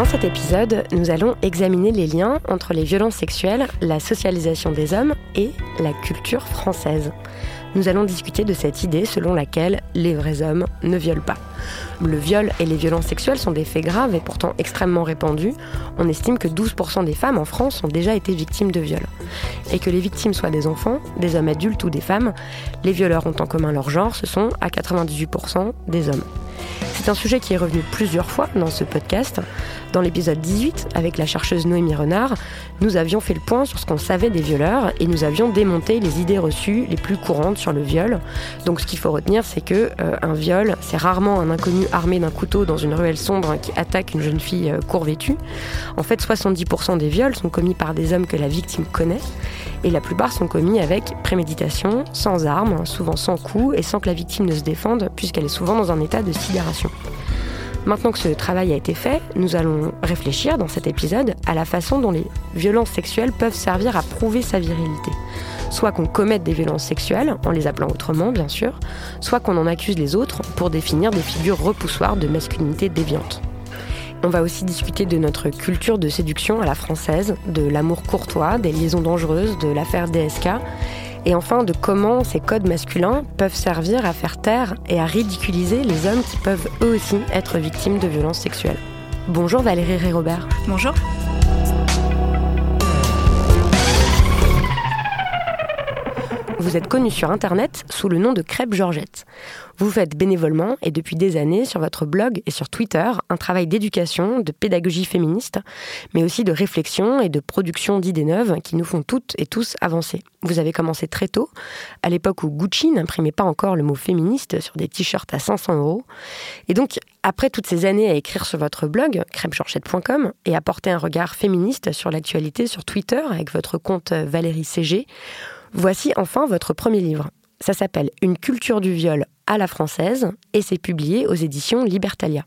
Dans cet épisode, nous allons examiner les liens entre les violences sexuelles, la socialisation des hommes et la culture française. Nous allons discuter de cette idée selon laquelle les vrais hommes ne violent pas. Le viol et les violences sexuelles sont des faits graves et pourtant extrêmement répandus. On estime que 12% des femmes en France ont déjà été victimes de viols. Et que les victimes soient des enfants, des hommes adultes ou des femmes, les violeurs ont en commun leur genre, ce sont à 98% des hommes. C'est un sujet qui est revenu plusieurs fois dans ce podcast. Dans l'épisode 18, avec la chercheuse Noémie Renard, nous avions fait le point sur ce qu'on savait des violeurs et nous avions démonté les idées reçues les plus courantes sur le viol. Donc ce qu'il faut retenir, c'est que euh, un viol, c'est rarement un inconnu armé d'un couteau dans une ruelle sombre qui attaque une jeune fille euh, courvêtue. En fait, 70% des viols sont commis par des hommes que la victime connaît et la plupart sont commis avec préméditation, sans armes, souvent sans coup et sans que la victime ne se défende puisqu'elle est souvent dans un état de sidération. Maintenant que ce travail a été fait, nous allons réfléchir dans cet épisode à la façon dont les violences sexuelles peuvent servir à prouver sa virilité. Soit qu'on commette des violences sexuelles, en les appelant autrement bien sûr, soit qu'on en accuse les autres pour définir des figures repoussoires de masculinité déviante. On va aussi discuter de notre culture de séduction à la française, de l'amour courtois, des liaisons dangereuses, de l'affaire DSK et enfin de comment ces codes masculins peuvent servir à faire taire et à ridiculiser les hommes qui peuvent eux aussi être victimes de violences sexuelles. Bonjour Valérie Ré-Robert. Bonjour. Vous êtes connue sur Internet sous le nom de Crêpe Georgette. Vous faites bénévolement et depuis des années sur votre blog et sur Twitter un travail d'éducation, de pédagogie féministe, mais aussi de réflexion et de production d'idées neuves qui nous font toutes et tous avancer. Vous avez commencé très tôt, à l'époque où Gucci n'imprimait pas encore le mot féministe sur des t-shirts à 500 euros. Et donc, après toutes ces années à écrire sur votre blog, crêpegeorgette.com, et à porter un regard féministe sur l'actualité sur Twitter avec votre compte Valérie CG, Voici enfin votre premier livre. Ça s'appelle Une culture du viol à la française et c'est publié aux éditions Libertalia.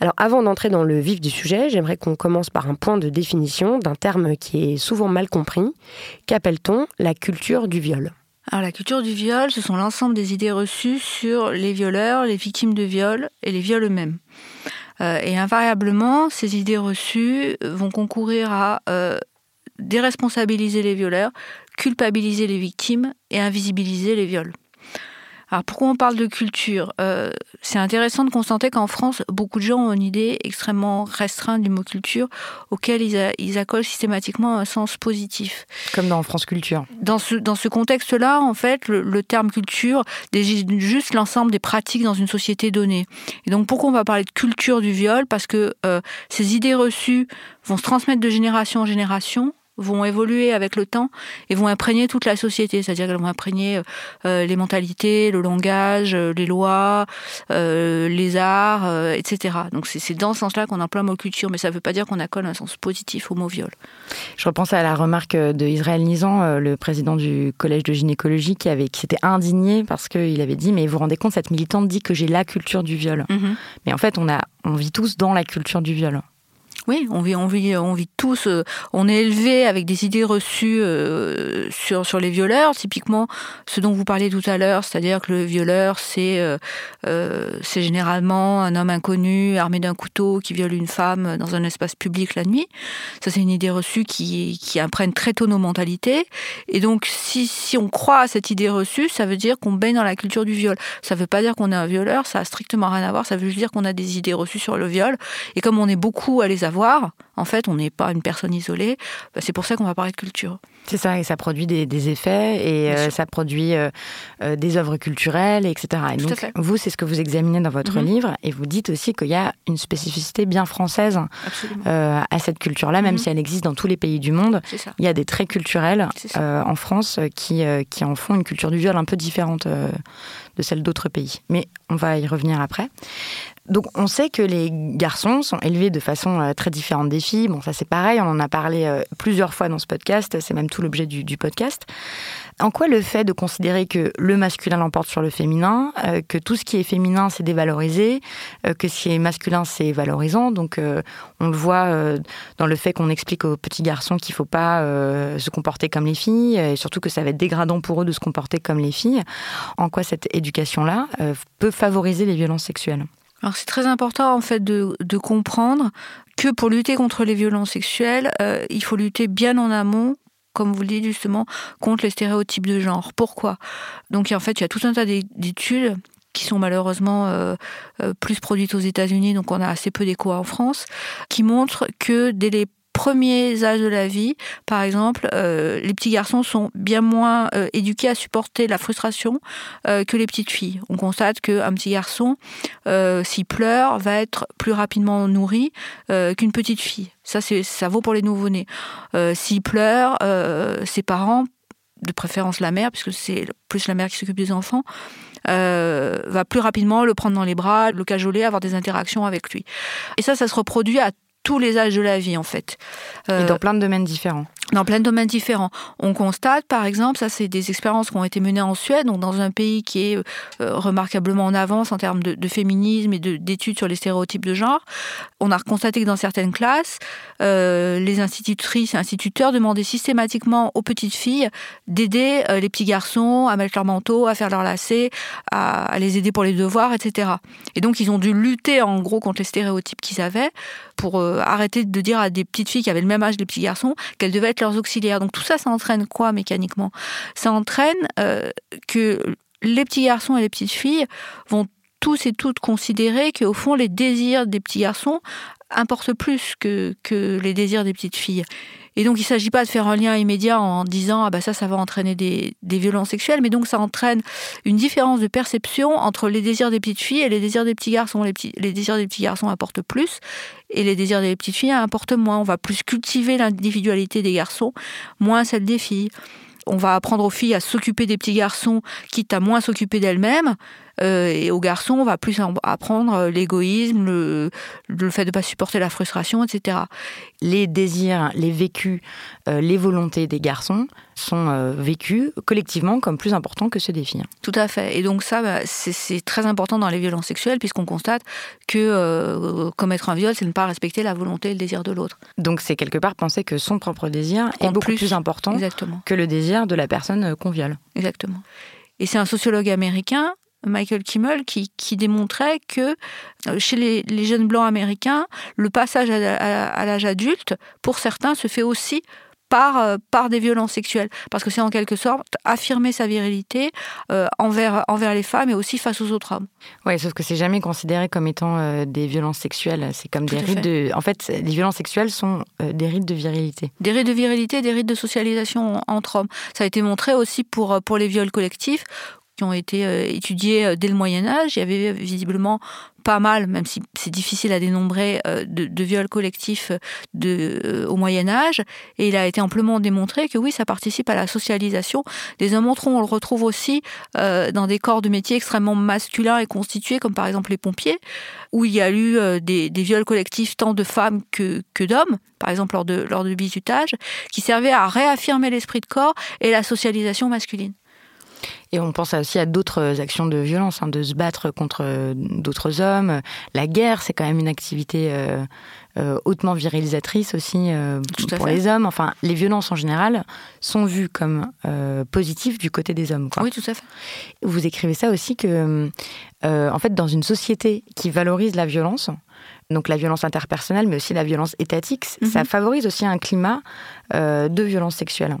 Alors avant d'entrer dans le vif du sujet, j'aimerais qu'on commence par un point de définition d'un terme qui est souvent mal compris. Qu'appelle-t-on la culture du viol? Alors la culture du viol, ce sont l'ensemble des idées reçues sur les violeurs, les victimes de viol et les viols eux-mêmes. Euh, et invariablement, ces idées reçues vont concourir à euh, déresponsabiliser les violeurs, culpabiliser les victimes et invisibiliser les viols. Alors pourquoi on parle de culture? Euh, C'est intéressant de constater qu'en France, beaucoup de gens ont une idée extrêmement restreinte du mot culture, auquel ils, ils accolent systématiquement un sens positif. Comme dans France Culture. Dans ce, dans ce contexte-là, en fait, le, terme culture désigne juste l'ensemble des pratiques dans une société donnée. Et donc pourquoi on va parler de culture du viol? Parce que euh, ces idées reçues vont se transmettre de génération en génération vont évoluer avec le temps et vont imprégner toute la société, c'est-à-dire qu'elles vont imprégner euh, les mentalités, le langage, euh, les lois, euh, les arts, etc. Donc c'est dans ce sens-là qu'on emploie le mot culture, mais ça ne veut pas dire qu'on accole un sens positif au mot viol. Je repense à la remarque de Israël Nizan, le président du collège de gynécologie, qui, avait, qui s'était indigné parce qu'il avait dit, mais vous vous rendez compte, cette militante dit que j'ai la culture du viol. Mm-hmm. Mais en fait, on, a, on vit tous dans la culture du viol. Oui, on vit, on vit, on vit tous. Euh, on est élevé avec des idées reçues euh, sur sur les violeurs. Typiquement, ce dont vous parliez tout à l'heure, c'est-à-dire que le violeur, c'est euh, c'est généralement un homme inconnu armé d'un couteau qui viole une femme dans un espace public la nuit. Ça, c'est une idée reçue qui qui imprègne très tôt nos mentalités. Et donc, si si on croit à cette idée reçue, ça veut dire qu'on baigne dans la culture du viol. Ça veut pas dire qu'on est un violeur. Ça a strictement rien à voir. Ça veut juste dire qu'on a des idées reçues sur le viol. Et comme on est beaucoup à les avoir en fait, on n'est pas une personne isolée. Bah, c'est pour ça qu'on va parler de culture. C'est ça, et ça produit des, effets, et euh, ça produit euh, euh, des œuvres culturelles, etc. Et donc, vous, c'est ce que vous examinez dans votre mhm. livre, et vous dites aussi qu'il y a une spécificité bien française à cette culture-là, même mhm. si elle existe dans tous les pays du monde. Il y a des traits culturels en France qui, qui en font une culture du viol un peu différente de celle d'autres pays. Mais on va y revenir après. Donc on sait que les garçons sont élevés de façon très différente des filles. Bon, ça c'est pareil, on en a parlé plusieurs fois dans ce podcast, c'est même tout l'objet du, podcast. En quoi le fait de considérer que le masculin l'emporte sur le féminin, euh, que tout ce qui est féminin c'est dévalorisé, que ce qui est masculin c'est valorisant, donc on le voit dans le fait qu'on explique aux petits garçons qu'il ne faut pas se comporter comme les filles, et surtout que ça va être dégradant pour eux de se comporter comme les filles. En quoi cette éducation-là peut favoriser les violences sexuelles? Alors c'est très important en fait de, comprendre que pour lutter contre les violences sexuelles, euh, il faut lutter bien en amont comme vous le dites justement, contre les stéréotypes de genre. Pourquoi? Donc en fait, il y a tout un tas d'études qui sont malheureusement euh, euh, plus produites aux États-Unis, donc on a assez peu d'écho en France, qui montrent que dès les premiers âges de la vie, par exemple, euh, les petits garçons sont bien moins euh, éduqués à supporter la frustration euh, que les petites filles. On constate qu'un petit garçon, s'il pleure, va être plus rapidement nourri qu'une petite fille. Ça, ça vaut pour les nouveau-nés. s'il pleure, ses parents, de préférence la mère, puisque c'est plus la mère qui s'occupe des enfants, va plus rapidement le prendre dans les bras, le cajoler, avoir des interactions avec lui. Et ça, ça se reproduit à tous les âges de la vie en fait. Et dans plein de domaines différents dans plein de domaines différents. On constate, par exemple, ça c'est des expériences qui ont été menées en Suède, donc dans un pays qui est euh, remarquablement en avance en termes de, féminisme et d'études sur les stéréotypes de genre. On a constaté que dans certaines classes, euh, les institutrices et instituteurs demandaient systématiquement aux petites filles d'aider euh, les petits garçons à mettre leur manteau, à faire leurs lacets, à, à, les aider pour les devoirs, etc. Et donc ils ont dû lutter en gros contre les stéréotypes qu'ils avaient pour arrêter de dire à des petites filles qui avaient le même âge que les petits garçons qu'elles devaient être leurs auxiliaires. Donc tout ça, ça entraîne quoi mécaniquement? Ça entraîne euh, que les petits garçons et les petites filles vont tous et toutes considérer qu'au fond, les désirs des petits garçons importent plus que, les désirs des petites filles. Et donc, il ne s'agit pas de faire un lien immédiat en disant ah bah ça, ça va entraîner des, violences sexuelles, mais donc ça entraîne une différence de perception entre les désirs des petites filles et les désirs des petits garçons. Les, les désirs des petits garçons apportent plus et les désirs des petites filles apportent moins. On va plus cultiver l'individualité des garçons, moins celle des filles. On va apprendre aux filles à s'occuper des petits garçons, quitte à moins s'occuper d'elles-mêmes. Euh, et aux garçons, on va plus apprendre euh, l'égoïsme, le, fait de ne pas supporter la frustration, etc. Les désirs, les vécus, euh, les volontés des garçons sont vécus collectivement comme plus importants que ceux des filles. Tout à fait. Et donc ça, bah, c'est très important dans les violences sexuelles, puisqu'on constate que commettre un viol, c'est ne pas respecter la volonté et le désir de l'autre. Donc c'est quelque part penser que son propre désir est beaucoup plus, important que le désir de la personne qu'on viole. Exactement. Et c'est un sociologue américain Michael Kimmel, qui, démontrait que euh, chez les, jeunes blancs américains, le passage à, l'âge adulte, pour certains, se fait aussi par, euh, par des violences sexuelles. Parce que c'est en quelque sorte affirmer sa virilité euh, envers, envers les femmes et aussi face aux autres hommes. Oui, sauf que c'est jamais considéré comme étant des violences sexuelles. C'est comme des rites de. En fait, les violences sexuelles sont des rites de virilité. Des rites de virilité, des rites de socialisation entre hommes. Ça a été montré aussi pour, pour les viols collectifs qui ont été étudiés dès le Moyen Âge. Il y avait visiblement pas mal, même si c'est difficile à dénombrer, euh, de, viols collectifs euh, au Moyen Âge. Et il a été amplement démontré que oui, ça participe à la socialisation des hommes entre On le retrouve aussi euh, dans des corps de métier extrêmement masculins et constitués, comme par exemple les pompiers, où il y a eu des, viols collectifs tant de femmes que, d'hommes, par exemple lors de, lors de bizutage, qui servaient à réaffirmer l'esprit de corps et la socialisation masculine. Et on pense aussi à d'autres actions de violence, hein, de se battre contre euh, d'autres hommes. La guerre, c'est quand même une activité euh, euh, hautement virilisatrice aussi pour les hommes. Enfin, les violences en général sont vues comme positives du côté des hommes. Oui, tout à fait. Vous écrivez ça aussi que, en fait, dans une société qui valorise la violence, donc la violence interpersonnelle, mais aussi la violence étatique, ça mhm. favorise aussi un climat euh, de violence sexuelle.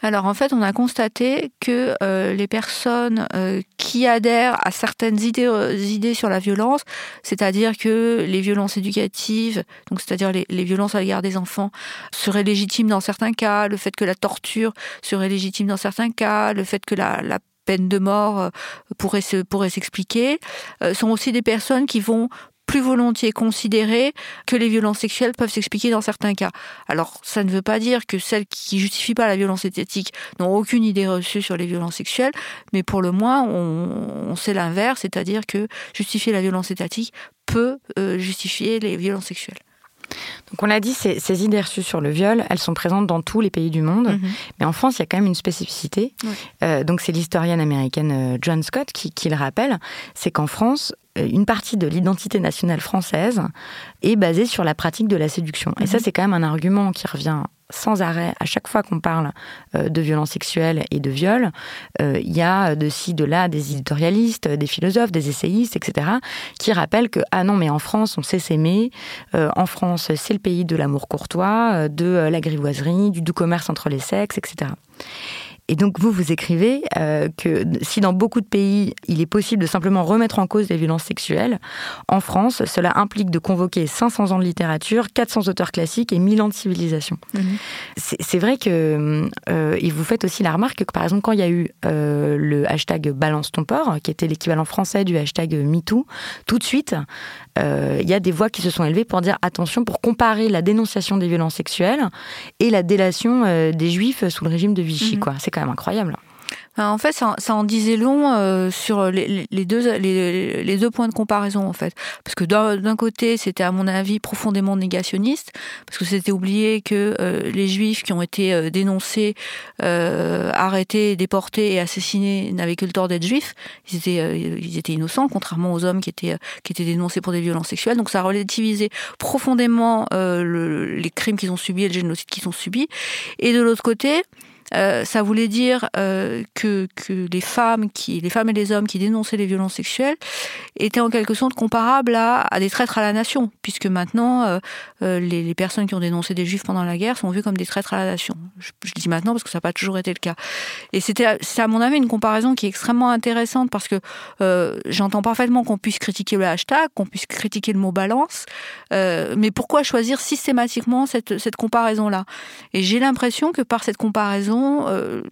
Alors en fait, on a constaté que euh, les personnes euh, qui adhèrent à certaines idées, idées sur la violence, c'est-à-dire que les violences éducatives, donc c'est-à-dire les, violences à l'égard des enfants, seraient légitimes dans certains cas, le fait que la torture serait légitime dans certains cas, le fait que la, la peine de mort pourrait se pourrait s'expliquer, sont aussi des personnes qui vont plus volontiers considérer que les violences sexuelles peuvent s'expliquer dans certains cas. Alors, ça ne veut pas dire que celles qui justifient pas la violence esthétique n'ont aucune idée reçue sur les violences sexuelles, mais pour le moins, on, sait l'inverse, c'est-à-dire que justifier la violence étatique peut euh, justifier les violences sexuelles. Donc on l'a dit, ces, idées reçues sur le viol, elles sont présentes dans tous les pays du monde. Mhm. Mais en France, il y a quand même une spécificité. Euh, donc c'est l'historienne américaine euh, John Scott qui, qui le rappelle. C'est qu'en France, une partie de l'identité nationale française est basée sur la pratique de la séduction. Et ça, mhm. c'est quand même un argument qui revient sans arrêt à chaque fois qu'on parle euh, de violences sexuelles et de viol. Euh, il y a de ci, de là des éditorialistes, des philosophes, des essayistes, etc., qui rappellent que, ah non, mais en France, on sait s'aimer. en France, c'est le pays de l'amour courtois, de la grivoiserie, du doux commerce entre les sexes, etc. Et donc vous, vous écrivez euh, que si dans beaucoup de pays, il est possible de simplement remettre en cause les violences sexuelles, en France, cela implique de convoquer 500 ans de littérature, 400 auteurs classiques et 1000 ans de civilisation. Mhm. C'est vrai que, euh, et vous faites aussi la remarque que par exemple quand il y a eu euh, le hashtag Balance ton port, qui était l'équivalent français du hashtag MeToo, tout de suite, il y a des voix qui se sont élevées pour dire attention, pour comparer la dénonciation des violences sexuelles et la délation euh, des juifs sous le régime de Vichy. Mhm. quoi. C'est quand même incroyable. En fait, ça, en disait long euh, sur les, deux, les, deux points de comparaison, en fait. Parce que d'un côté, c'était à mon avis profondément négationniste, parce que c'était oublié que euh, les juifs qui ont été euh, dénoncés, arrêtés, déportés et assassinés n'avaient que le tort d'être juifs. Ils étaient, ils étaient innocents, contrairement aux hommes qui étaient, qui étaient dénoncés pour des violences sexuelles. Donc ça a relativisé profondément les crimes qu'ils ont subis et le génocide qu'ils ont subi. Et de l'autre côté, euh, ça voulait dire euh, que, les femmes les femmes et les hommes qui dénonçaient les violences sexuelles étaient en quelque sorte comparables à, des traîtres à la nation, puisque maintenant euh, les, personnes qui ont dénoncé des juifs pendant la guerre sont vues comme des traîtres à la nation. Je, je dis maintenant parce que ça n'a pas toujours été le cas. Et c'était, c'est à mon avis une comparaison qui est extrêmement intéressante parce que j'entends parfaitement qu'on puisse critiquer le hashtag, qu'on puisse critiquer le mot balance, mais pourquoi choisir systématiquement cette comparaison-là? Et j'ai l'impression que par cette comparaison euh,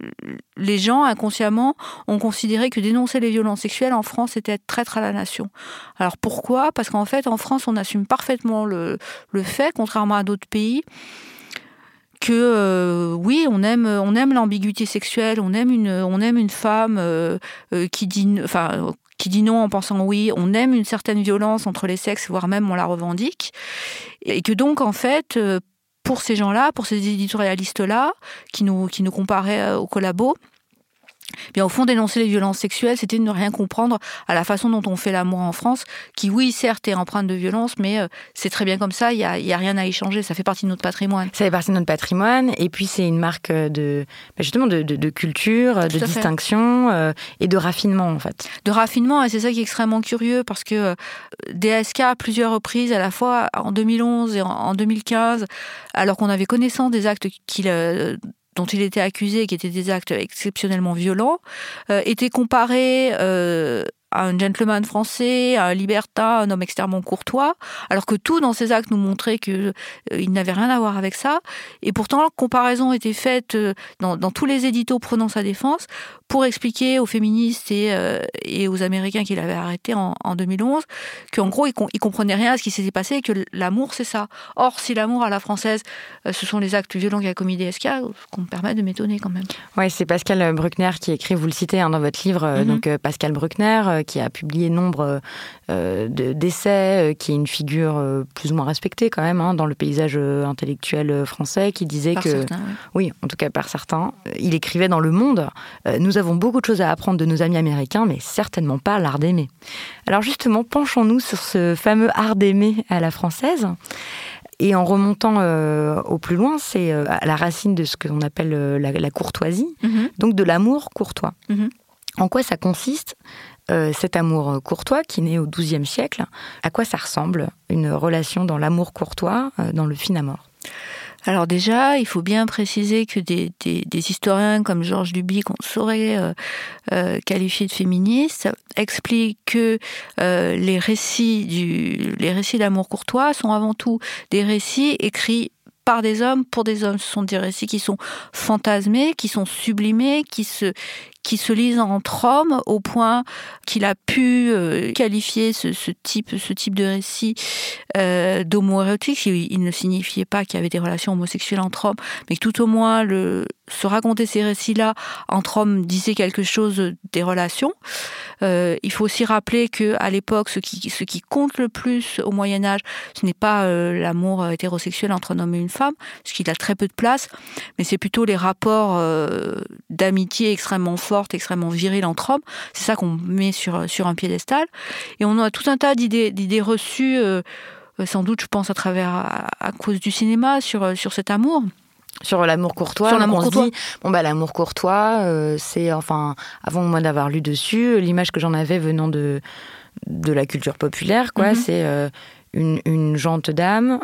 les gens inconsciemment ont considéré que dénoncer les violences sexuelles en France était être traître à la nation. Alors pourquoi? Parce qu'en fait, en France, on assume parfaitement le, fait, contrairement à d'autres pays, que euh, oui, on aime, on aime l'ambiguïté sexuelle, on aime une, on aime une femme euh, qui dit, enfin, qui dit non en pensant oui, on aime une certaine violence entre les sexes, voire même on la revendique, et que donc en fait, pour ces gens-là, pour ces éditorialistes-là, qui nous, qui nous comparaient euh, aux collabos, Bien, au fond, dénoncer les violences sexuelles, c'était de ne rien comprendre à la façon dont on fait l'amour en France, qui, oui, certes, est empreinte de violence, mais euh, c'est très bien comme ça, il n'y a, y a, rien à échanger, ça fait partie de notre patrimoine. Ça fait partie de notre patrimoine, et puis c'est une marque de, bah, justement, de, culture, de distinction euh, et de raffinement, en fait. De raffinement, et c'est ça qui est extrêmement curieux, parce que euh, DSK, à plusieurs reprises, à la fois en 2011 et en 2015, alors qu'on avait connaissance des actes qu'il dont il était accusé, qui étaient des actes exceptionnellement violents, euh, était comparé euh, un gentleman français, un libertin, un homme extrêmement courtois, alors que tout dans ses actes nous montrait qu'il euh, n'avait rien à voir avec ça. Et pourtant, la comparaison était faite euh, dans, tous les éditos prenant sa défense pour expliquer aux féministes et, euh, et aux Américains qu'il avait arrêté en, 2011 qu'en gros, ils, ne comprenaient rien à ce qui s'était passé et que l'amour, c'est ça. Or, si l'amour à la française, ce sont les actes violents qu'a commis DSK, qu'on me permet de m'étonner quand même. Oui, c'est Pascal Bruckner qui écrit, vous le citez hein, dans votre livre, mm-hmm. donc Pascal Bruckner, euh, qui a publié nombre euh, d'essais, euh, qui est une figure plus ou moins respectée quand même hein, dans le paysage intellectuel français, qui disait que, oui. en tout cas par certains, il écrivait dans Le Monde Nous avons beaucoup de choses à apprendre de nos amis américains, mais certainement pas l'art d'aimer. Alors justement, penchons-nous sur ce fameux art d'aimer à la française. Et en remontant au plus loin, c'est à la racine de ce que l'on appelle la, courtoisie, mm-hmm. donc de l'amour courtois. Mm-hmm. En quoi ça consiste euh, cet amour courtois qui naît au XIIe siècle À quoi ça ressemble une relation dans l'amour courtois euh, dans le fin amour alors déjà, il faut bien préciser que des, historiens comme Georges Duby, qu'on saurait euh, qualifier de féministes, expliquent que les récits du, les récits d'amour courtois sont avant tout des récits écrits par des hommes pour des hommes. Ce sont des récits qui sont fantasmés, qui sont sublimés, qui se, qui se lisent entre hommes au point qu'il a pu euh, qualifier ce, type, ce type de récit euh, d'homo-érotique. Il ne signifiait pas qu'il y avait des relations homosexuelles entre hommes, mais que tout au moins se raconter ces récits-là entre hommes disait quelque chose des relations. Euh, il faut aussi rappeler que à l'époque, ce qui, compte le plus au Moyen Âge, ce n'est pas euh, l'amour hétérosexuel entre un homme et une femme, ce qui a très peu de place, mais c'est plutôt les rapports d'amitié extrêmement forts extrêmement viril entre hommes. C'est ça qu'on met sur, sur un piédestal. Et on a tout un tas d'idées, d'idées reçues, euh, sans doute, je pense, à travers, à, cause du cinéma, sur, euh, sur cet amour. Sur l'amour courtois, sur l'amour courtois. bon bah l'amour courtois, euh, c'est enfin avant moi d'avoir lu dessus, l'image que j'en avais venant de de la culture populaire, quoi, mhm. c'est une, une, jante dame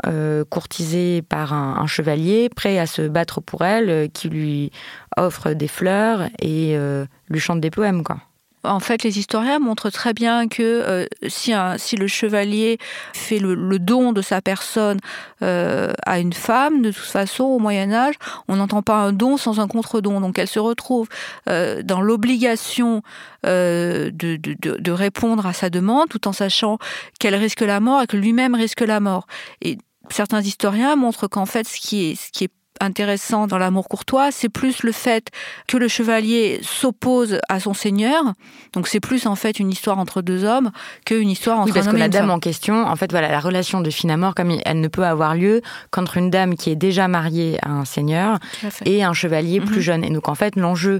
courtisée par un, un, chevalier prêt à se battre pour elle, qui lui offre des fleurs et euh, lui chante des poèmes, quoi. En fait, les historiens montrent très bien que euh, si, si, le chevalier fait le, don de sa personne euh, à une femme, de toute façon, au Moyen Âge, on n'entend pas un don sans un contre-don. Donc elle se retrouve dans l'obligation de, de, de, répondre à sa demande, tout en sachant qu'elle risque la mort et que lui-même risque la mort. Et certains historiens montrent qu'en fait, ce qui est, ce qui est intéressant dans l'amour courtois, c'est plus le fait que le chevalier s'oppose à son seigneur. Donc c'est plus en fait une histoire entre deux hommes qu'une histoire entre oui, parce un que la dame en question, en fait voilà, la relation de fin amour, comme elle ne peut avoir lieu qu'entre une dame qui est déjà mariée à un seigneur et un chevalier plus mhm. jeune. Et donc en fait l'enjeu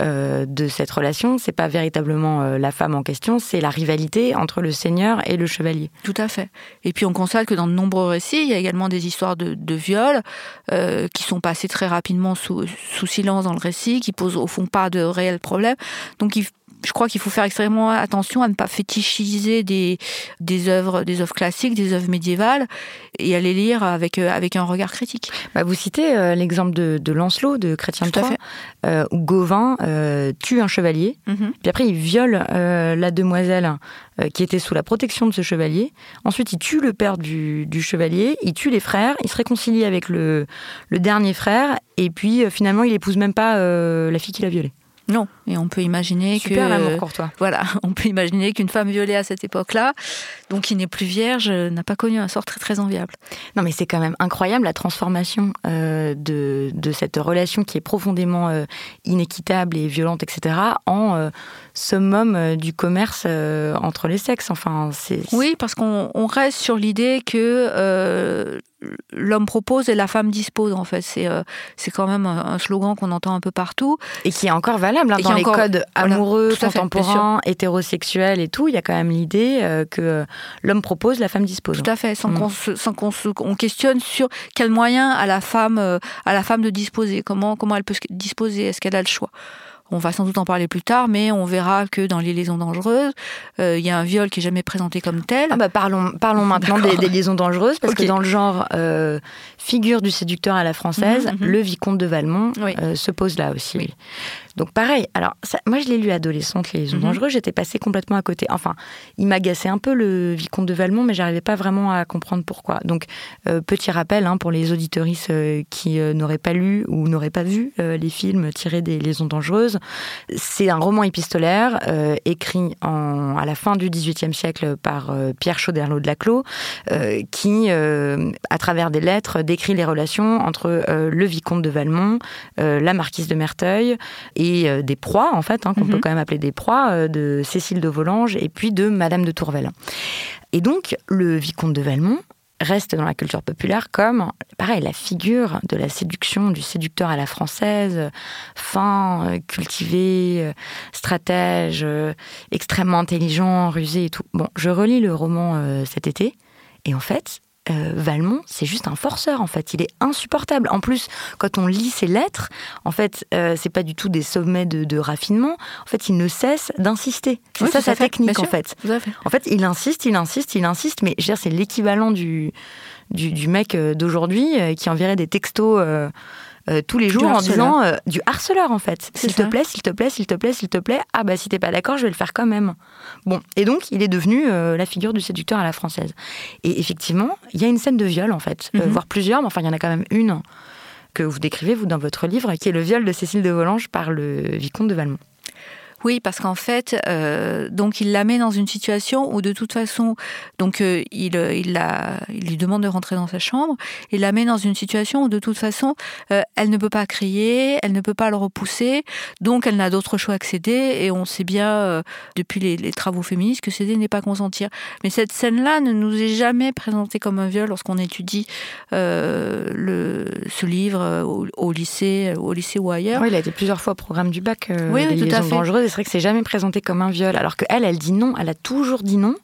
euh, de cette relation, c'est pas véritablement euh, la femme en question, c'est la rivalité entre le seigneur et le chevalier. Tout à fait. Et puis on constate que dans de nombreux récits, il y a également des histoires de, de viol euh, qui sont passées très rapidement sous, silence dans le récit, qui posent au fond pas de réels problèmes. Donc je crois qu'il faut faire extrêmement attention à ne pas fétichiser des, des œuvres, des œuvres classiques, des œuvres médiévales, et à les lire avec, euh, avec un regard critique. Bah, vous citez euh, l'exemple de, de, Lancelot, de Chrétien de euh, où Gauvin tue un chevalier, mhm. puis après il viole la demoiselle qui était sous la protection de ce chevalier. Ensuite, il tue le père du, du chevalier, il tue les frères, il se réconcilie avec le, le dernier frère, et puis finalement, il épouse même pas la fille qu'il a violée. Non, et on peut imaginer que l'amour toi. Voilà, on peut imaginer qu'une femme violée à cette époque-là, donc qui n'est plus vierge, n'a pas connu un sort très très enviable. Non, mais c'est quand même incroyable la transformation euh, de, de, cette relation qui est profondément euh, inéquitable et violente, etc., en euh, summum du commerce entre les sexes. Enfin, c'est oui, parce qu'on reste sur l'idée que l'homme propose et la femme dispose en fait c'est c'est quand même un slogan qu'on entend un peu partout et qui est encore valable hein, dans les codes amoureux contemporains hétérosexuels et tout il y a quand même l'idée que l'homme propose la femme dispose tout à fait sans mm. qu'on on questionne sur quels moyens a la femme à la femme de disposer comment comment elle peut disposer est-ce qu'elle a le choix? On va sans doute en parler plus tard, mais on verra que dans les liaisons dangereuses, euh, il y a un viol qui est jamais présenté comme tel. Ah bah parlons, parlons maintenant des, liaisons dangereuses, parce que dans le genre euh, figure du séducteur à la française, mhm, mhm. le vicomte de Valmont euh, se pose là aussi. Donc pareil, alors moi je l'ai lu adolescente, Les Liaisons mhm. dangereuses, j'étais passée complètement à côté. Enfin, il m'agaçait un peu le vicomte de Valmont, mais j'arrivais pas vraiment à comprendre pourquoi. Donc petit rappel hein, pour les auditoristes euh, qui n'auraient pas lu ou n'auraient pas vu les films tirés des Liaisons dangereuses, c'est un roman épistolaire écrit en, à la fin du XVIIIe siècle par Pierre Chauderlot de Laclos, qui, à travers des lettres, décrit les relations entre le vicomte de Valmont, la marquise de Merteuil et euh, des proies, en fait, hein, qu'on peut mhm. quand même appeler des proies, euh, de Cécile de Volanges et puis de Madame de Tourvel. Et donc, le vicomte de Valmont reste dans la culture populaire comme, pareil, la figure de la séduction, du séducteur à la française, fin, euh, cultivé, stratège, extrêmement intelligent, rusé et tout. Bon, je relis le roman cet été, et en fait, euh, Valmont, c'est juste un forceur en fait. Il est insupportable. En plus, quand on lit ses lettres, en fait, euh, c'est pas du tout des sommets de, raffinement. En fait, il ne cesse d'insister. C'est ça sa technique en fait. En fait, il insiste, il insiste, il insiste. Mais je veux dire, c'est l'équivalent du, du, du, mec euh, d'aujourd'hui qui enverrait des textos euh, tous les jours en disant euh, du harceleur en fait. S'il te plaît, s'il te plaît, s'il te plaît, s'il te plaît. Ah bah si t'es pas d'accord, je vais le faire quand même. Bon, et donc il est devenu euh, la figure du séducteur à la française. Et effectivement, il y a une scène de viol en fait, mhm. voire plusieurs, mais enfin il y en a quand même une que vous décrivez vous dans votre livre, qui est le viol de Cécile de Volanges par le vicomte de Valmont. Oui, parce qu'en fait, euh, donc il la met dans une situation où de toute façon, donc euh, il, euh, il, la, il lui demande de rentrer dans sa chambre, il la met dans une situation où de toute façon, euh, elle ne peut pas crier, elle ne peut pas le repousser, donc elle n'a d'autre choix que céder, et on sait bien depuis les, les, travaux féministes que céder n'est pas consentir. Mais cette scène-là ne nous est jamais présentée comme un viol lorsqu'on étudie le, ce livre au, au, lycée, au lycée ou ailleurs. Oui, il a été plusieurs fois au programme du bac. oui, oui tout à fait c'est vrai que c'est jamais présenté comme un viol, alors qu'elle, elle dit non, elle a toujours dit non.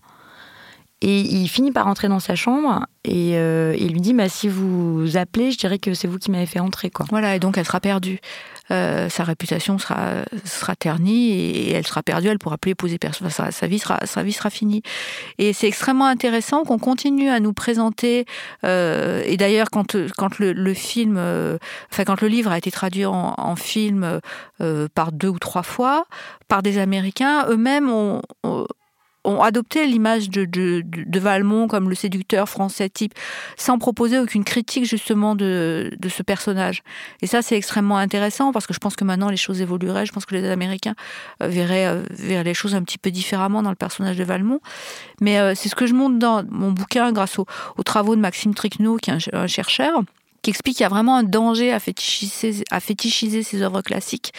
Et il finit par rentrer dans sa chambre et euh, il lui dit bah, si vous appelez, je dirais que c'est vous qui m'avez fait entrer. Voilà, et donc elle sera perdue. Euh, sa réputation sera, sera ternie et elle sera perdue, elle pourra plus épouser personne, sa, vie sera, sa vie sera finie. Et c'est extrêmement intéressant qu'on continue à nous présenter, euh, et d'ailleurs quand, quand le, le film, euh, enfin quand le livre a été traduit en, en film euh, par deux ou trois fois, par des Américains, eux-mêmes ont, ont ont adopté l'image de, de, Valmont comme le séducteur français type, sans proposer aucune critique justement de, de ce personnage. Et ça, c'est extrêmement intéressant parce que je pense que maintenant les choses évolueraient. Je pense que les Américains euh, verraient, euh, verraient les choses un petit peu différemment dans le personnage de Valmont. Mais euh, c'est ce que je montre dans mon bouquin grâce aux, aux travaux de Maxime Tricnot, qui est un chercheur qui explique qu'il y a vraiment un danger à fétichiser, à fétichiser ces œuvres classiques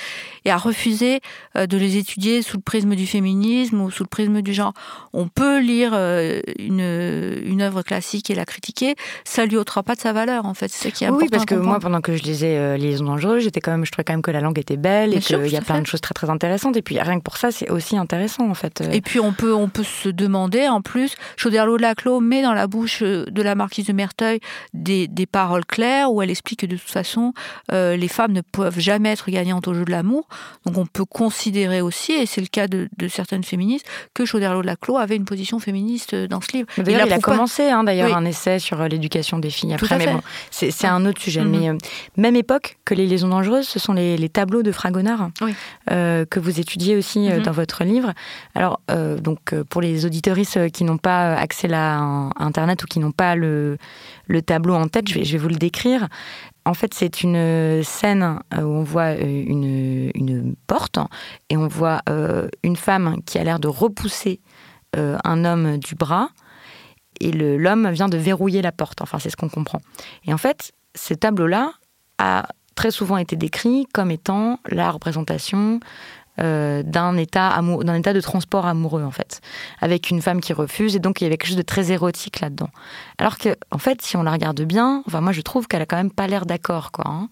et à refuser euh, de les étudier sous le prisme du féminisme ou sous le prisme du genre. On peut lire euh, une, une œuvre classique et la critiquer, ça lui ôtera pas de sa valeur en fait. C'est ça qui est important. Oui, parce que moi, pendant que je lisais euh, Les Liaisons dangereuses, j'étais quand même, je trouvais quand même que la langue était belle et qu'il y a plein de choses très très intéressantes. Et puis rien que pour ça, c'est aussi intéressant en fait. Et puis on peut on peut se demander en plus, Chauderlot de Laclos met dans la bouche de la marquise de Merteuil des, des paroles claires où elle explique que de toute façon, euh, les femmes ne peuvent jamais être gagnantes au jeu de l'amour. Donc on peut considérer aussi, et c'est le cas de, certaines féministes, que Chauderlot de Laclos avait une position féministe dans ce livre. D'ailleurs, il, a commencé hein, d'ailleurs un essai sur euh, l'éducation des filles après, mais bon, c'est un autre sujet. Mais mm-hmm. euh, même époque que les liaisons dangereuses, ce sont les, tableaux de Fragonard que vous étudiez aussi mm-hmm. dans votre livre. Alors, donc pour les auditoristes qui n'ont pas accès à Internet ou qui n'ont pas le, le tableau en tête, je vais, vous le décrire. En fait, c'est une scène euh, où on voit euh, une, porte et on voit euh, une femme qui a l'air de repousser un homme du bras et l'homme vient de verrouiller la porte. Enfin, c'est ce qu'on comprend. Et en fait, ce tableau-là a très souvent été décrit comme étant la représentation euh, d'un état état de transport amoureux en fait, avec une femme qui refuse et donc il y avait quelque chose de très érotique là-dedans. Alors que en fait, si on la regarde bien, enfin moi je trouve qu'elle a quand même pas l'air d'accord quoi. Hein.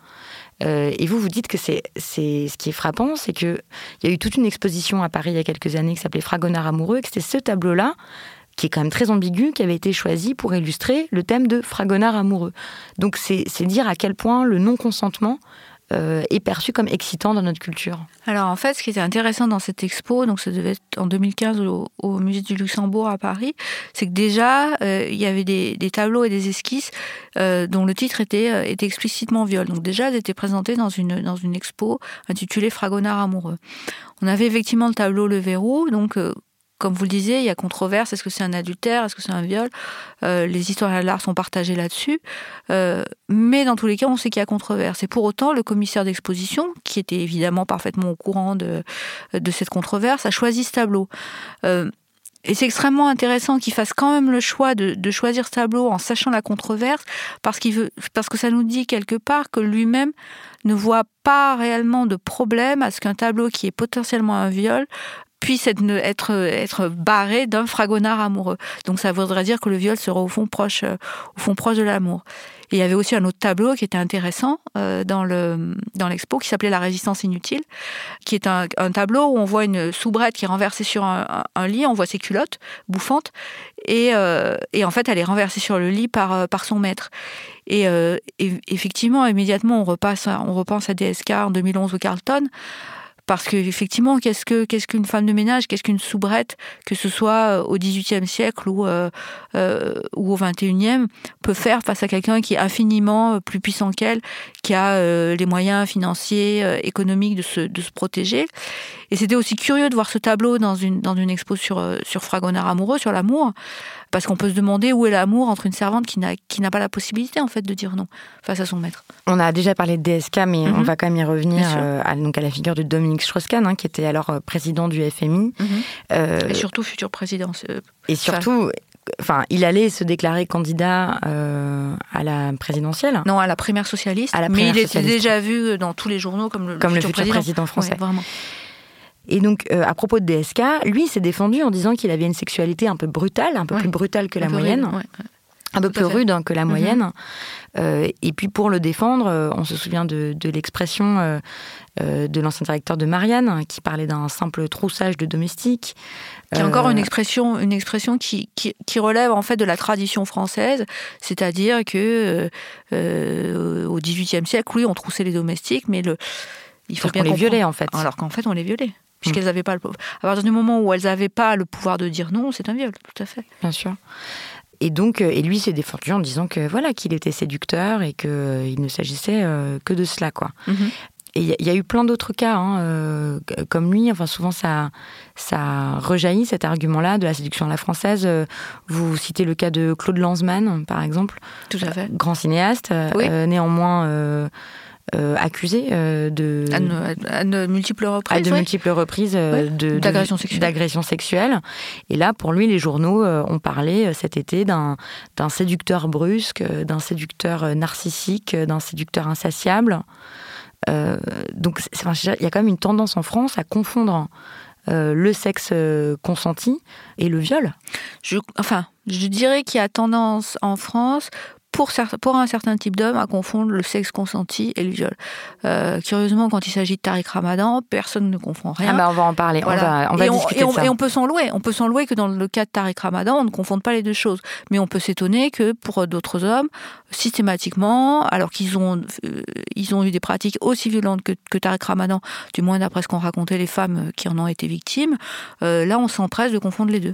Euh, et vous vous dites que c'est c'est ce qui est frappant, c'est que il y a eu toute une exposition à Paris il y a quelques années qui s'appelait Fragonard amoureux, et que c'était ce tableau-là qui est quand même très ambigu, qui avait été choisi pour illustrer le thème de Fragonard amoureux. Donc c'est dire à quel point le non-consentement euh, est perçu comme excitant dans notre culture Alors en fait, ce qui était intéressant dans cette expo, donc ça devait être en 2015 au, musée du Luxembourg à Paris, c'est que déjà euh, il y avait des, tableaux et des esquisses euh, dont le titre était, explicitement viol. Donc déjà, elles étaient présentées dans une dans une expo intitulée Fragonard amoureux. On avait effectivement le tableau Le Verrou, donc comme vous le disiez, il y a controverse. Est-ce que c'est un adultère? Est-ce que c'est un viol? Euh, Les historiens de l'art sont partagés là-dessus. Euh, mais dans tous les cas, on sait qu'il y a controverse. Et pour autant, le commissaire d'exposition, qui était évidemment parfaitement au courant de, cette controverse, a choisi ce tableau. Euh, et c'est extrêmement intéressant qu'il fasse quand même le choix de, choisir ce tableau en sachant la controverse, parce que ça nous dit quelque part que lui-même ne voit pas réellement de problème à ce qu'un tableau qui est potentiellement un viol puisse être, être, barré d'un fragonard amoureux. Donc ça voudrait dire que le viol sera au fond proche, euh, au fond proche de l'amour. Il y avait aussi un autre tableau qui était intéressant euh, dans le dans l'expo qui s'appelait La résistance inutile, qui est un, tableau où on voit une soubrette qui est renversée sur un, lit, on voit ses culottes bouffantes, et, euh, et, en fait elle est renversée sur le lit par son maître. Et, effectivement, immédiatement on repasse, on repense à DSK en 2011 au Carlton. Parce qu'effectivement, qu'est-ce que qu'est-ce qu'une femme de ménage, qu'est-ce qu'une soubrette, que ce soit euh, au XVIIIe siècle ou euh, euh, ou au XXIe, peut faire face à quelqu'un qui est infiniment plus puissant qu'elle, qui a les moyens financiers, économiques de se de se protéger. Et c'était aussi curieux de voir ce tableau dans une dans une expo sur sur Fragonard amoureux, sur l'amour, parce qu'on peut se demander où est l'amour entre une servante qui n'a qui n'a pas la possibilité en fait de dire non face à son maître. On a déjà parlé de DSK, mais on mhm. va quand même y revenir à, donc à la figure de Dominique Strauss-Kahn, hein, qui était alors euh, président du FMI. Mhm. Euh, et surtout futur président. Et surtout, enfin, il allait se déclarer candidat euh, à la présidentielle. Non, à la primaire socialiste. À la mais il était déjà vu dans tous les journaux comme le, comme futur, le président. français. vraiment. Et donc, à propos de DSK, lui s'est défendu en disant qu'il avait une sexualité un peu brutale, un peu plus brutale que la moyenne un peu plus rude hein, que la mhm. moyenne. Euh, et puis pour le défendre, euh, on se souvient de, l'expression euh, de l'ancien directeur de Marianne qui parlait d'un simple troussage de domestique. Qui est encore une expression, une expression qui, qui, relève en fait de la tradition française, c'est-à-dire que au XVIIIe siècle, oui, on troussait les domestiques, mais le, il faut bien qu'on les violait en fait. Alors qu'en fait, on les violait puisqu'elles n'avaient pas le à partir du moment où elles n'avaient pas le pouvoir de dire non, c'est un viol, tout à fait. Bien sûr. Et donc, euh, et lui s'est défendu en disant que voilà qu'il était séducteur et qu'il euh, ne s'agissait euh, que de cela, quoi. Mhm. Et il y, a eu plein d'autres cas, hein, comme lui. Enfin, souvent, ça, ça rejaillit cet argument-là de la séduction à la française. Vous citez le cas de Claude Lanzmann, par exemple. Tout à fait. grand cinéaste. néanmoins euh, accusé euh, de à de, multiples reprises, à de multiples reprises euh, d'agression sexuelle. sexuelle. Et là, pour lui, les journaux ont parlé cet été d'un d'un séducteur brusque, d'un séducteur narcissique, d'un séducteur insatiable. donc, il y a quand même une tendance en France à confondre le sexe consenti et le viol. Je, enfin, je dirais qu'il y a tendance en France pour, pour un certain type d'homme à confondre le sexe consenti et le viol. Euh, curieusement, quand il s'agit de Tariq Ramadan, personne ne confond rien. Ah bah on va en parler, on va, on va et discuter on, ça. Et on peut s'en louer. On peut s'en louer que dans le cas de Tariq Ramadan, on ne confonde pas les deux choses. Mais on peut s'étonner que pour d'autres hommes, systématiquement, alors qu'ils ont, euh, ils ont eu des pratiques aussi violentes que, que Tariq Ramadan, du moins d'après ce qu'ont raconté les femmes qui en ont été victimes, euh, là on s'empresse de confondre les deux.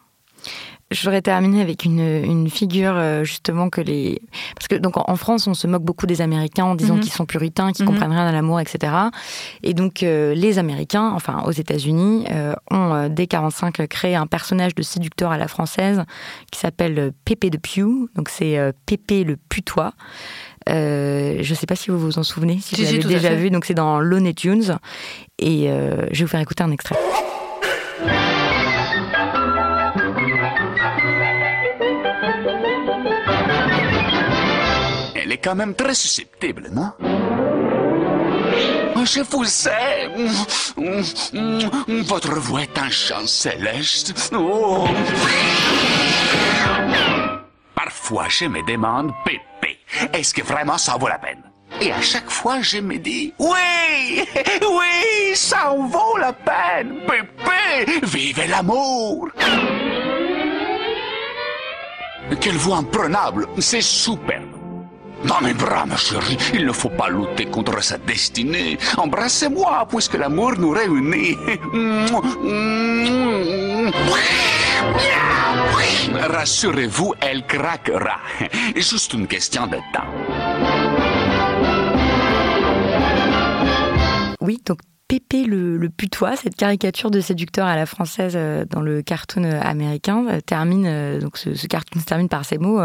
Je voudrais terminer avec une, une, figure euh, justement que les parce que donc en, France on se moque beaucoup des Américains en disant mhm. qu'ils sont puritains, qu'ils mhm. comprennent rien à l'amour, etc. Et donc euh, les Américains, enfin aux États-Unis, euh, ont dès 45 créé un personnage de séducteur à la française qui s'appelle Pépé de Pew. Donc c'est Pépé le putois. je ne sais pas si vous vous en souvenez, si, vous l'avez déjà vu. Donc c'est dans Looney Tunes et je vais vous faire écouter un extrait. Quand même très susceptible, non? Oh, Je vous aime. Votre voix est un chant céleste. Oh. Parfois, je me demande, Pépé, est-ce que vraiment ça vaut la peine? Et à chaque fois, je me dis, oui, oui, ça en vaut la peine. Pépé, vive l'amour. Quelle voix imprenable, c'est superbe. Dans mes bras, il ne faut pas lutter contre sa destinée. Embrassez-moi, puisque l'amour nous réunit. Rassurez-vous, elle craquera. Juste une question de temps. Oui, donc Pépé le, putois, cette caricature de séducteur à la française euh, dans le cartoon euh, américain, euh, termine, donc ce, cartoon se termine par ces mots,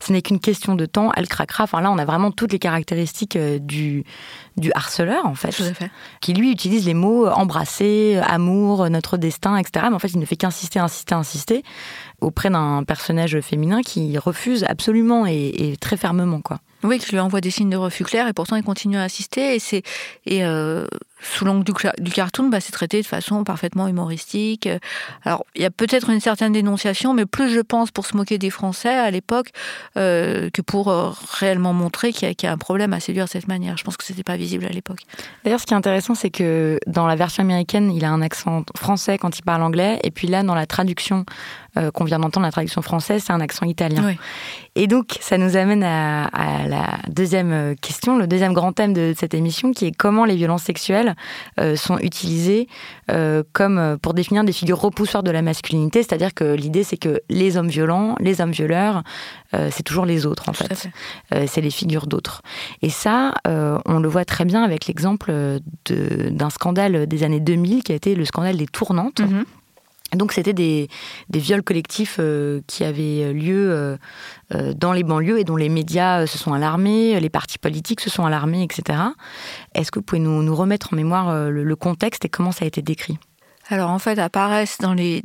ce n'est qu'une question de temps, elle craquera. Enfin là, on a vraiment toutes les caractéristiques du, du harceleur, en fait, qui lui utilise les mots embrasser, amour, notre destin, etc. Mais en fait, il ne fait qu'insister, insister, insister auprès d'un personnage féminin qui refuse absolument et, et très fermement, quoi. Oui, qui lui envoie des signes de refus clairs et pourtant il continue à assister. Et c'est et euh, sous l'angle du, cartoon, bah, c'est traité de façon parfaitement humoristique. Alors il y a peut-être une certaine dénonciation, mais plus je pense pour se moquer des Français à l'époque euh, que pour euh, réellement montrer qu'il y, a un problème à séduire de cette manière. Je pense que c'était pas visible à l'époque. D'ailleurs, ce qui est intéressant, c'est que dans la version américaine, il a un accent français quand il parle anglais, et puis là, dans la traduction euh, qu'on vient d'entendre, la traduction française, c'est un accent italien. Et donc, ça nous amène à, la deuxième question, le deuxième grand thème de cette émission, qui est comment les violences sexuelles euh, sont utilisées comme pour définir des figures repoussoires de la masculinité. C'est-à-dire que l'idée, c'est que les hommes violents, les hommes violeurs, c'est toujours les autres, en fait. c'est les figures d'autres. Et ça, on le voit très bien avec l'exemple d'un scandale des années 2000 qui a été le scandale des tournantes. Mm-hmm. Donc c'était des, viols collectifs euh, qui avaient lieu euh, euh, dans les banlieues et dont les médias se sont alarmés, les partis politiques se sont alarmés, etc. Est-ce que vous pouvez nous, remettre en mémoire le, contexte et comment ça a été décrit? Alors en fait apparaissent dans les,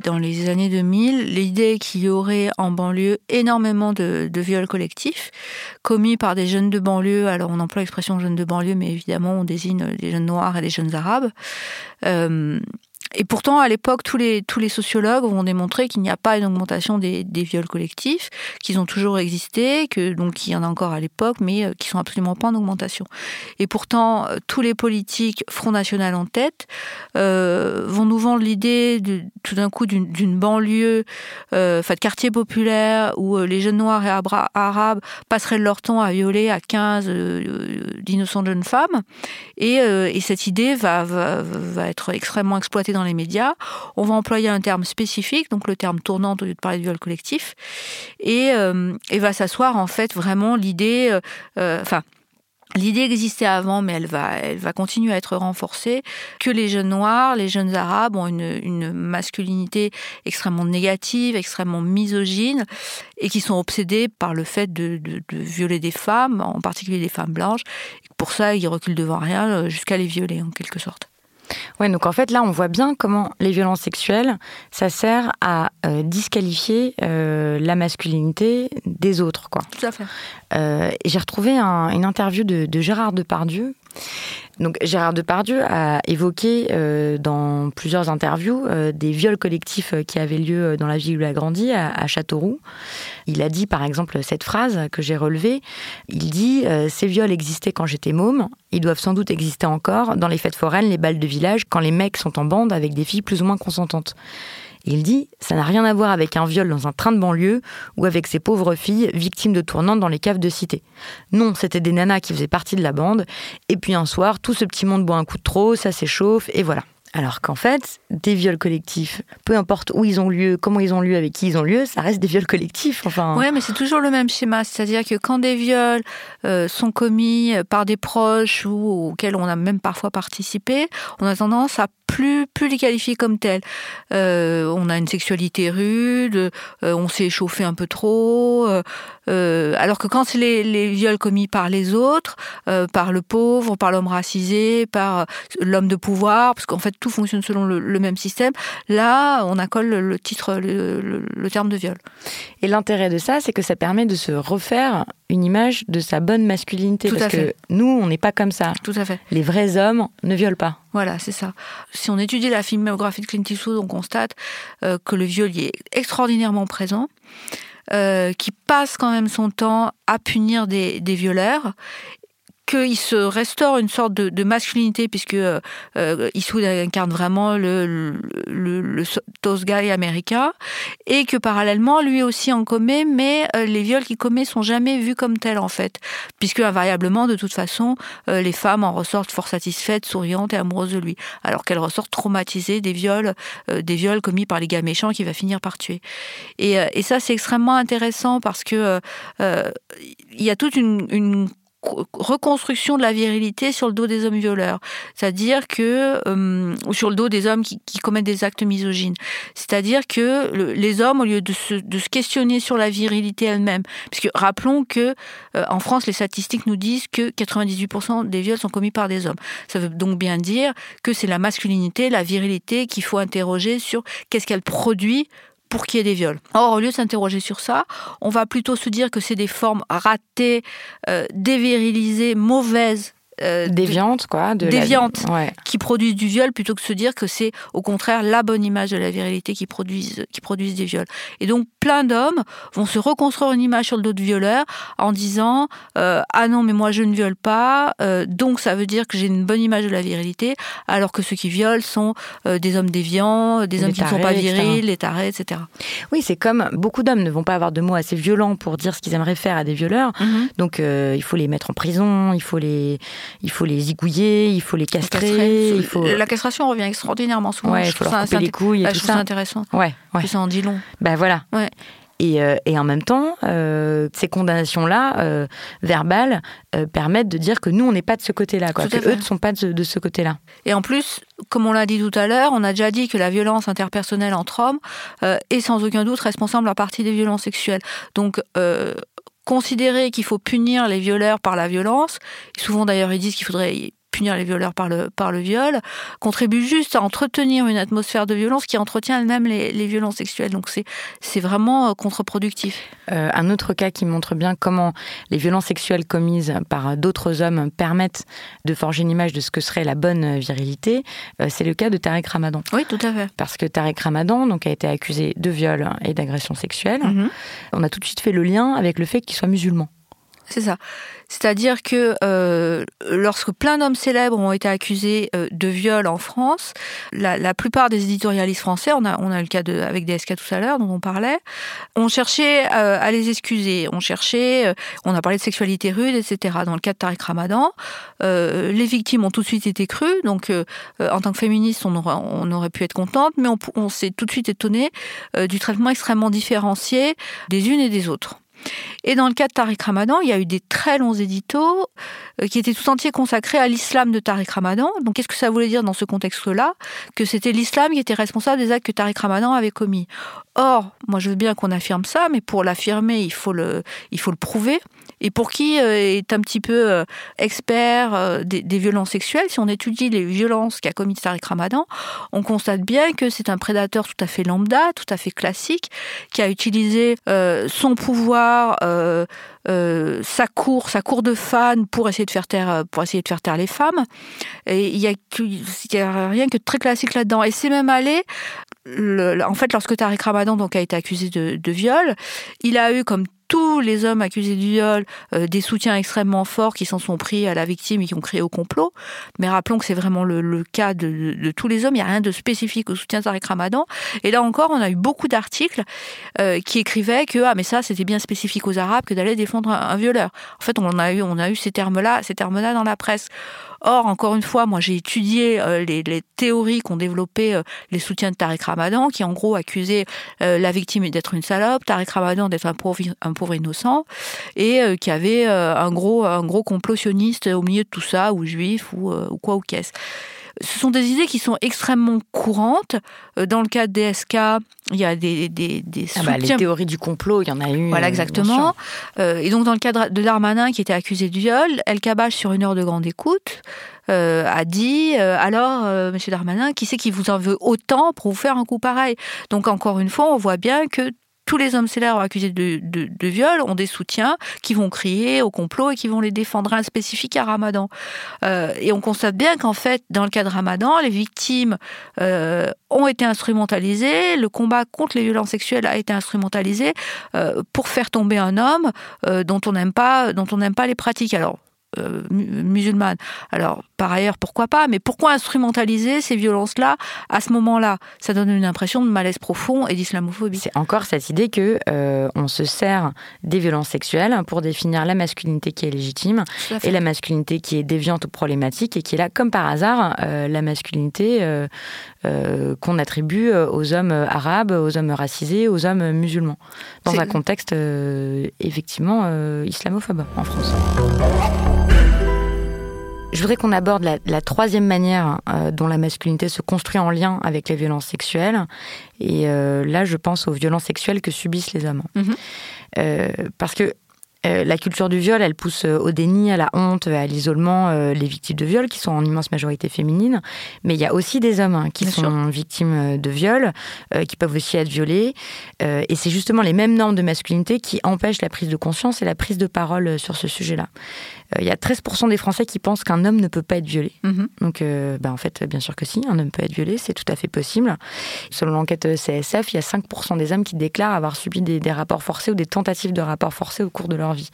années 2000 l'idée qu'il y aurait en banlieue énormément de, viols collectifs commis par des jeunes de banlieue. Alors on emploie l'expression jeunes de banlieue, mais évidemment on désigne des jeunes noirs et des jeunes arabes. Et pourtant, à l'époque, tous les, tous les sociologues vont démontrer qu'il n'y a pas une augmentation des, des viols collectifs, qu'ils ont toujours existé, que donc il y en a encore à l'époque, mais euh, qui sont absolument pas en augmentation. Et pourtant, euh, tous les politiques Front National en tête euh, vont nous vendre l'idée tout d'un coup d'une banlieue, enfin de quartier populaire où les jeunes noirs et arabes passeraient leur temps à violer à 15 d'innocentes jeunes femmes. Et, et cette idée va, va, va être extrêmement exploitée dans les médias. On va employer un terme spécifique, donc le terme tournante au lieu de parler de viol collectif, et, euh, va s'asseoir en fait vraiment l'idée, euh, euh, enfin. L'idée existait avant, mais elle va, elle va continuer à être renforcée, que les jeunes noirs, les jeunes arabes ont une, masculinité extrêmement négative, extrêmement misogyne, et qui sont obsédés par le fait de, de violer des femmes, en particulier des femmes blanches. pour ça, ils reculent devant rien jusqu'à les violer, en quelque sorte. Ouais, donc en fait là, on voit bien comment les violences sexuelles, ça sert à euh, disqualifier euh, la masculinité des autres, quoi. Tout à fait. Euh, j'ai retrouvé une interview de, de Gérard Depardieu donc Gérard Depardieu a évoqué euh, dans plusieurs interviews euh, des viols collectifs euh, qui avaient lieu dans la ville où il a grandi, à, Châteauroux. Il a dit par exemple cette phrase que j'ai relevée. Il dit Ces viols existaient quand j'étais môme, ils doivent sans doute exister encore dans les fêtes foraines, les balles de village, quand les mecs sont en bande avec des filles plus ou moins consentantes il dit Ça n'a rien à voir avec un viol dans un train de banlieue ou avec ces pauvres filles victimes de tournantes dans les caves de cité. Non, c'était des nanas qui faisaient partie de la bande. Et puis un soir, tout ce petit monde boit un coup de trop, ça s'échauffe, et voilà. Alors qu'en fait, des viols collectifs, peu importe où ils ont lieu, comment ils ont lieu, avec qui ils ont lieu, ça reste des viols collectifs. Enfin. Mais c'est toujours le même schéma, c'est-à-dire que quand des viols euh, sont commis par des proches ou auxquels on a même parfois participé, on a tendance à plus, plus les qualifier comme tels. Euh, on a une sexualité rude, euh, on s'est échauffé un peu trop. Euh, alors que quand c'est les, les, viols commis par les autres, par le pauvre, par l'homme racisé, par l'homme de pouvoir, parce qu'en fait tout fonctionne selon le, même système, là on accole le, titre, le, le terme de viol. Et l'intérêt de ça, c'est que ça permet de se refaire une image de sa bonne masculinité. Tout parce à fait. que nous, on n'est pas comme ça. Tout à fait. Les vrais hommes ne violent pas. Voilà, c'est ça. Si on étudie la filmographie de Clint Eastwood, on constate euh, que le viol est extraordinairement présent. Euh, qui passe quand même son temps à punir des, des violeurs qu'il se restaure une sorte de, de masculinité puisque euh, euh, incarne vraiment le, le, le, toast guy américain et que parallèlement lui aussi en commet mais euh, les viols qu'il commet sont jamais vus comme tels en fait. Puisque invariablement de toute façon euh, les femmes en ressortent fort satisfaites souriantes et amoureuses de lui alors qu'elles ressortent traumatisées des viols euh, des viols commis par les gars méchants qui va finir par tuer. Et, et ça c'est extrêmement intéressant parce que il y a toute une, une reconstruction de la virilité sur le dos des hommes violeurs, c'est-à-dire que euh, sur le dos des hommes qui, commettent des actes misogynes, c'est-à-dire que le, les hommes au lieu de se, de se, questionner sur la virilité elle-même, puisque rappelons que euh, en France les statistiques nous disent que 98% des viols sont commis par des hommes. Ça veut donc bien dire que c'est la masculinité, la virilité qu'il faut interroger sur qu'est-ce qu'elle produit pour qu'il y ait des viols. Or, au lieu de s'interroger sur ça, on va plutôt se dire que c'est des formes ratées, euh, dévirilisées, mauvaises euh, déviante quoi de déviante la... ouais. qui produisent du viol plutôt que de se dire que c'est au contraire la bonne image de la virilité qui produisent qui produisent des viols. Et donc plein d'hommes vont se reconstruire une image sur le dos de violeur en disant euh, ah non mais moi je ne viole pas euh, donc ça veut dire que j'ai une bonne image de la virilité alors que ceux qui violent sont euh, des hommes déviants des les hommes qui ne sont pas virils les tarés etc oui c'est comme beaucoup d'hommes ne vont pas avoir de mots assez violents pour dire ce qu'ils aimeraient faire à des violeurs. Mm -hmm. donc il faut les mettre en prison il faut les il faut les zigouiller, il faut les castrer. castrer. Il faut... La castration revient extraordinairement souvent. Ouais, il faut leur couper les couilles et bah, tout je ça. C'est intéressant. Ouais, ouais. Ça en dit long. Ben voilà. Ouais. Et, euh, et, en même temps, euh, ces condamnations-là, euh, verbales, permettent de dire que nous, on n'est pas de ce côté-là. Que eux ne sont pas de, de ce côté-là. Et en plus, comme on l'a dit tout à l'heure, on a déjà dit que la violence interpersonnelle entre hommes est sans aucun doute responsable en partie des violences sexuelles. Donc, considérer qu'il faut punir les violeurs par la violence, souvent d'ailleurs ils disent qu'il faudrait punir les violeurs par le, par le viol, contribue juste à entretenir une atmosphère de violence qui entretient elle-même les, les, violences sexuelles. Donc c'est vraiment contre-productif. Euh, un autre cas qui montre bien comment les violences sexuelles commises par d'autres hommes permettent de forger une image de ce que serait la bonne virilité, euh, c'est le cas de Tarek Ramadan. Oui, tout à fait. Parce que Tarek Ramadan donc, a été accusé de viol et d'agression sexuelle. Mm -hmm. On a tout de suite fait le lien avec le fait qu'il soit musulman. C'est ça. C'est-à-dire que euh, lorsque plein d'hommes célèbres ont été accusés euh, de viol en France, la, plupart des éditorialistes français, on a, on a le cas de, avec DSK tout à l'heure dont on parlait, ont cherché euh, à les excuser. On cherchait, euh, on a parlé de sexualité rude, etc. Dans le cas de Tariq Ramadan, euh, les victimes ont tout de suite été crues. Donc, en tant que féministe, on aurait, on aurait pu être contente, mais on, on s'est tout de suite étonné du traitement extrêmement différencié des unes et des autres. Et dans le cas de Tariq Ramadan, il y a eu des très longs éditos euh, qui étaient tout entiers consacrés à l'islam de Tariq Ramadan. Donc qu'est-ce que ça voulait dire dans ce contexte-là? Que c'était l'islam qui était responsable des actes que Tariq Ramadan avait commis. Or, moi je veux bien qu'on affirme ça, mais pour l'affirmer, il il faut le prouver. Et pour qui euh, est un petit peu euh, expert euh, des, violences sexuelles, si on étudie les violences qu'a commis Tariq Ramadan, on constate bien que c'est un prédateur tout à fait lambda, tout à fait classique, qui a utilisé son pouvoir, sa cour, sa cour de fans pour essayer de faire taire, pour essayer de faire taire les femmes. Et il y a, rien que très classique là-dedans. Et c'est même allé en fait, lorsque Tariq Ramadan donc, a été accusé de viol, il a eu comme tous les hommes accusés du viol euh, des soutiens extrêmement forts qui s'en sont pris à la victime et qui ont créé au complot. Mais rappelons que c'est vraiment le, cas de, tous les hommes. Il n'y a rien de spécifique au soutien de Ramadan. Et là encore, on a eu beaucoup d'articles euh, qui écrivaient que ah mais ça c'était bien spécifique aux Arabes que d'aller défendre un, un, violeur. En fait, on a eu on a eu ces termes-là, ces termes-là dans la presse. Or, encore une fois, moi j'ai étudié euh, les, théories qu'ont développées les soutiens de Tariq Ramadan, qui en gros accusaient la victime d'être une salope, Tariq Ramadan d'être un pauvre, innocent, et qui avait un gros un au milieu de tout ça, ou juif, ou, ou quoi ou qu'est-ce. Ce sont des idées qui sont extrêmement courantes. Euh, dans le cas des SK, il y a des, des, des ah bah, les théories du complot, il y en a eu. Voilà, euh, exactement. Euh, et donc, dans le cas de Darmanin, qui était accusé de viol, El Kabash, sur une heure de grande écoute, a dit alors, Monsieur Darmanin, qui c'est qui vous en veut autant pour vous faire un coup pareil? Donc, encore une fois, on voit bien que tous les hommes célèbres accusés de, viol ont des soutiens qui vont crier au complot et qui vont les défendre. Un spécifique à Ramadan. Euh, et on constate bien qu'en fait, dans le cas de Ramadan, les victimes euh, ont été instrumentalisées, le combat contre les violences sexuelles a été instrumentalisé euh, pour faire tomber un homme dont on n'aime pas, dont on n'aime pas les pratiques. Alors euh, musulmane. Alors, par ailleurs, pourquoi pas? Mais pourquoi instrumentaliser ces violences-là à ce moment-là? Ça donne une impression de malaise profond et d'islamophobie. C'est encore cette idée que euh, on se sert des violences sexuelles pour définir la masculinité qui est légitime et la masculinité qui est déviante ou problématique et qui est là, comme par hasard, euh, la masculinité qu'on attribue aux hommes arabes, aux hommes racisés, aux hommes musulmans, dans un contexte effectivement islamophobe en France. Je voudrais qu'on aborde la, troisième manière euh, dont la masculinité se construit en lien avec les violences sexuelles. Et euh, là, je pense aux violences sexuelles que subissent les hommes. Mhm. Euh, parce que la culture du viol, elle pousse au déni, à la honte, à l'isolement les victimes de viol, qui sont en immense majorité féminines. Mais il y a aussi des hommes hein, qui sont victimes de viol, qui peuvent aussi être violés. et c'est justement les mêmes normes de masculinité qui empêchent la prise de conscience et la prise de parole sur ce sujet-là. Il y a 13% des Français qui pensent qu'un homme ne peut pas être violé. Mhm. Donc, bah, en fait, bien sûr que si, un homme peut être violé, c'est tout à fait possible. Selon l'enquête CSF, il y a 5% des hommes qui déclarent avoir subi des, des rapports forcés ou des tentatives de rapports forcés au cours de leur vie.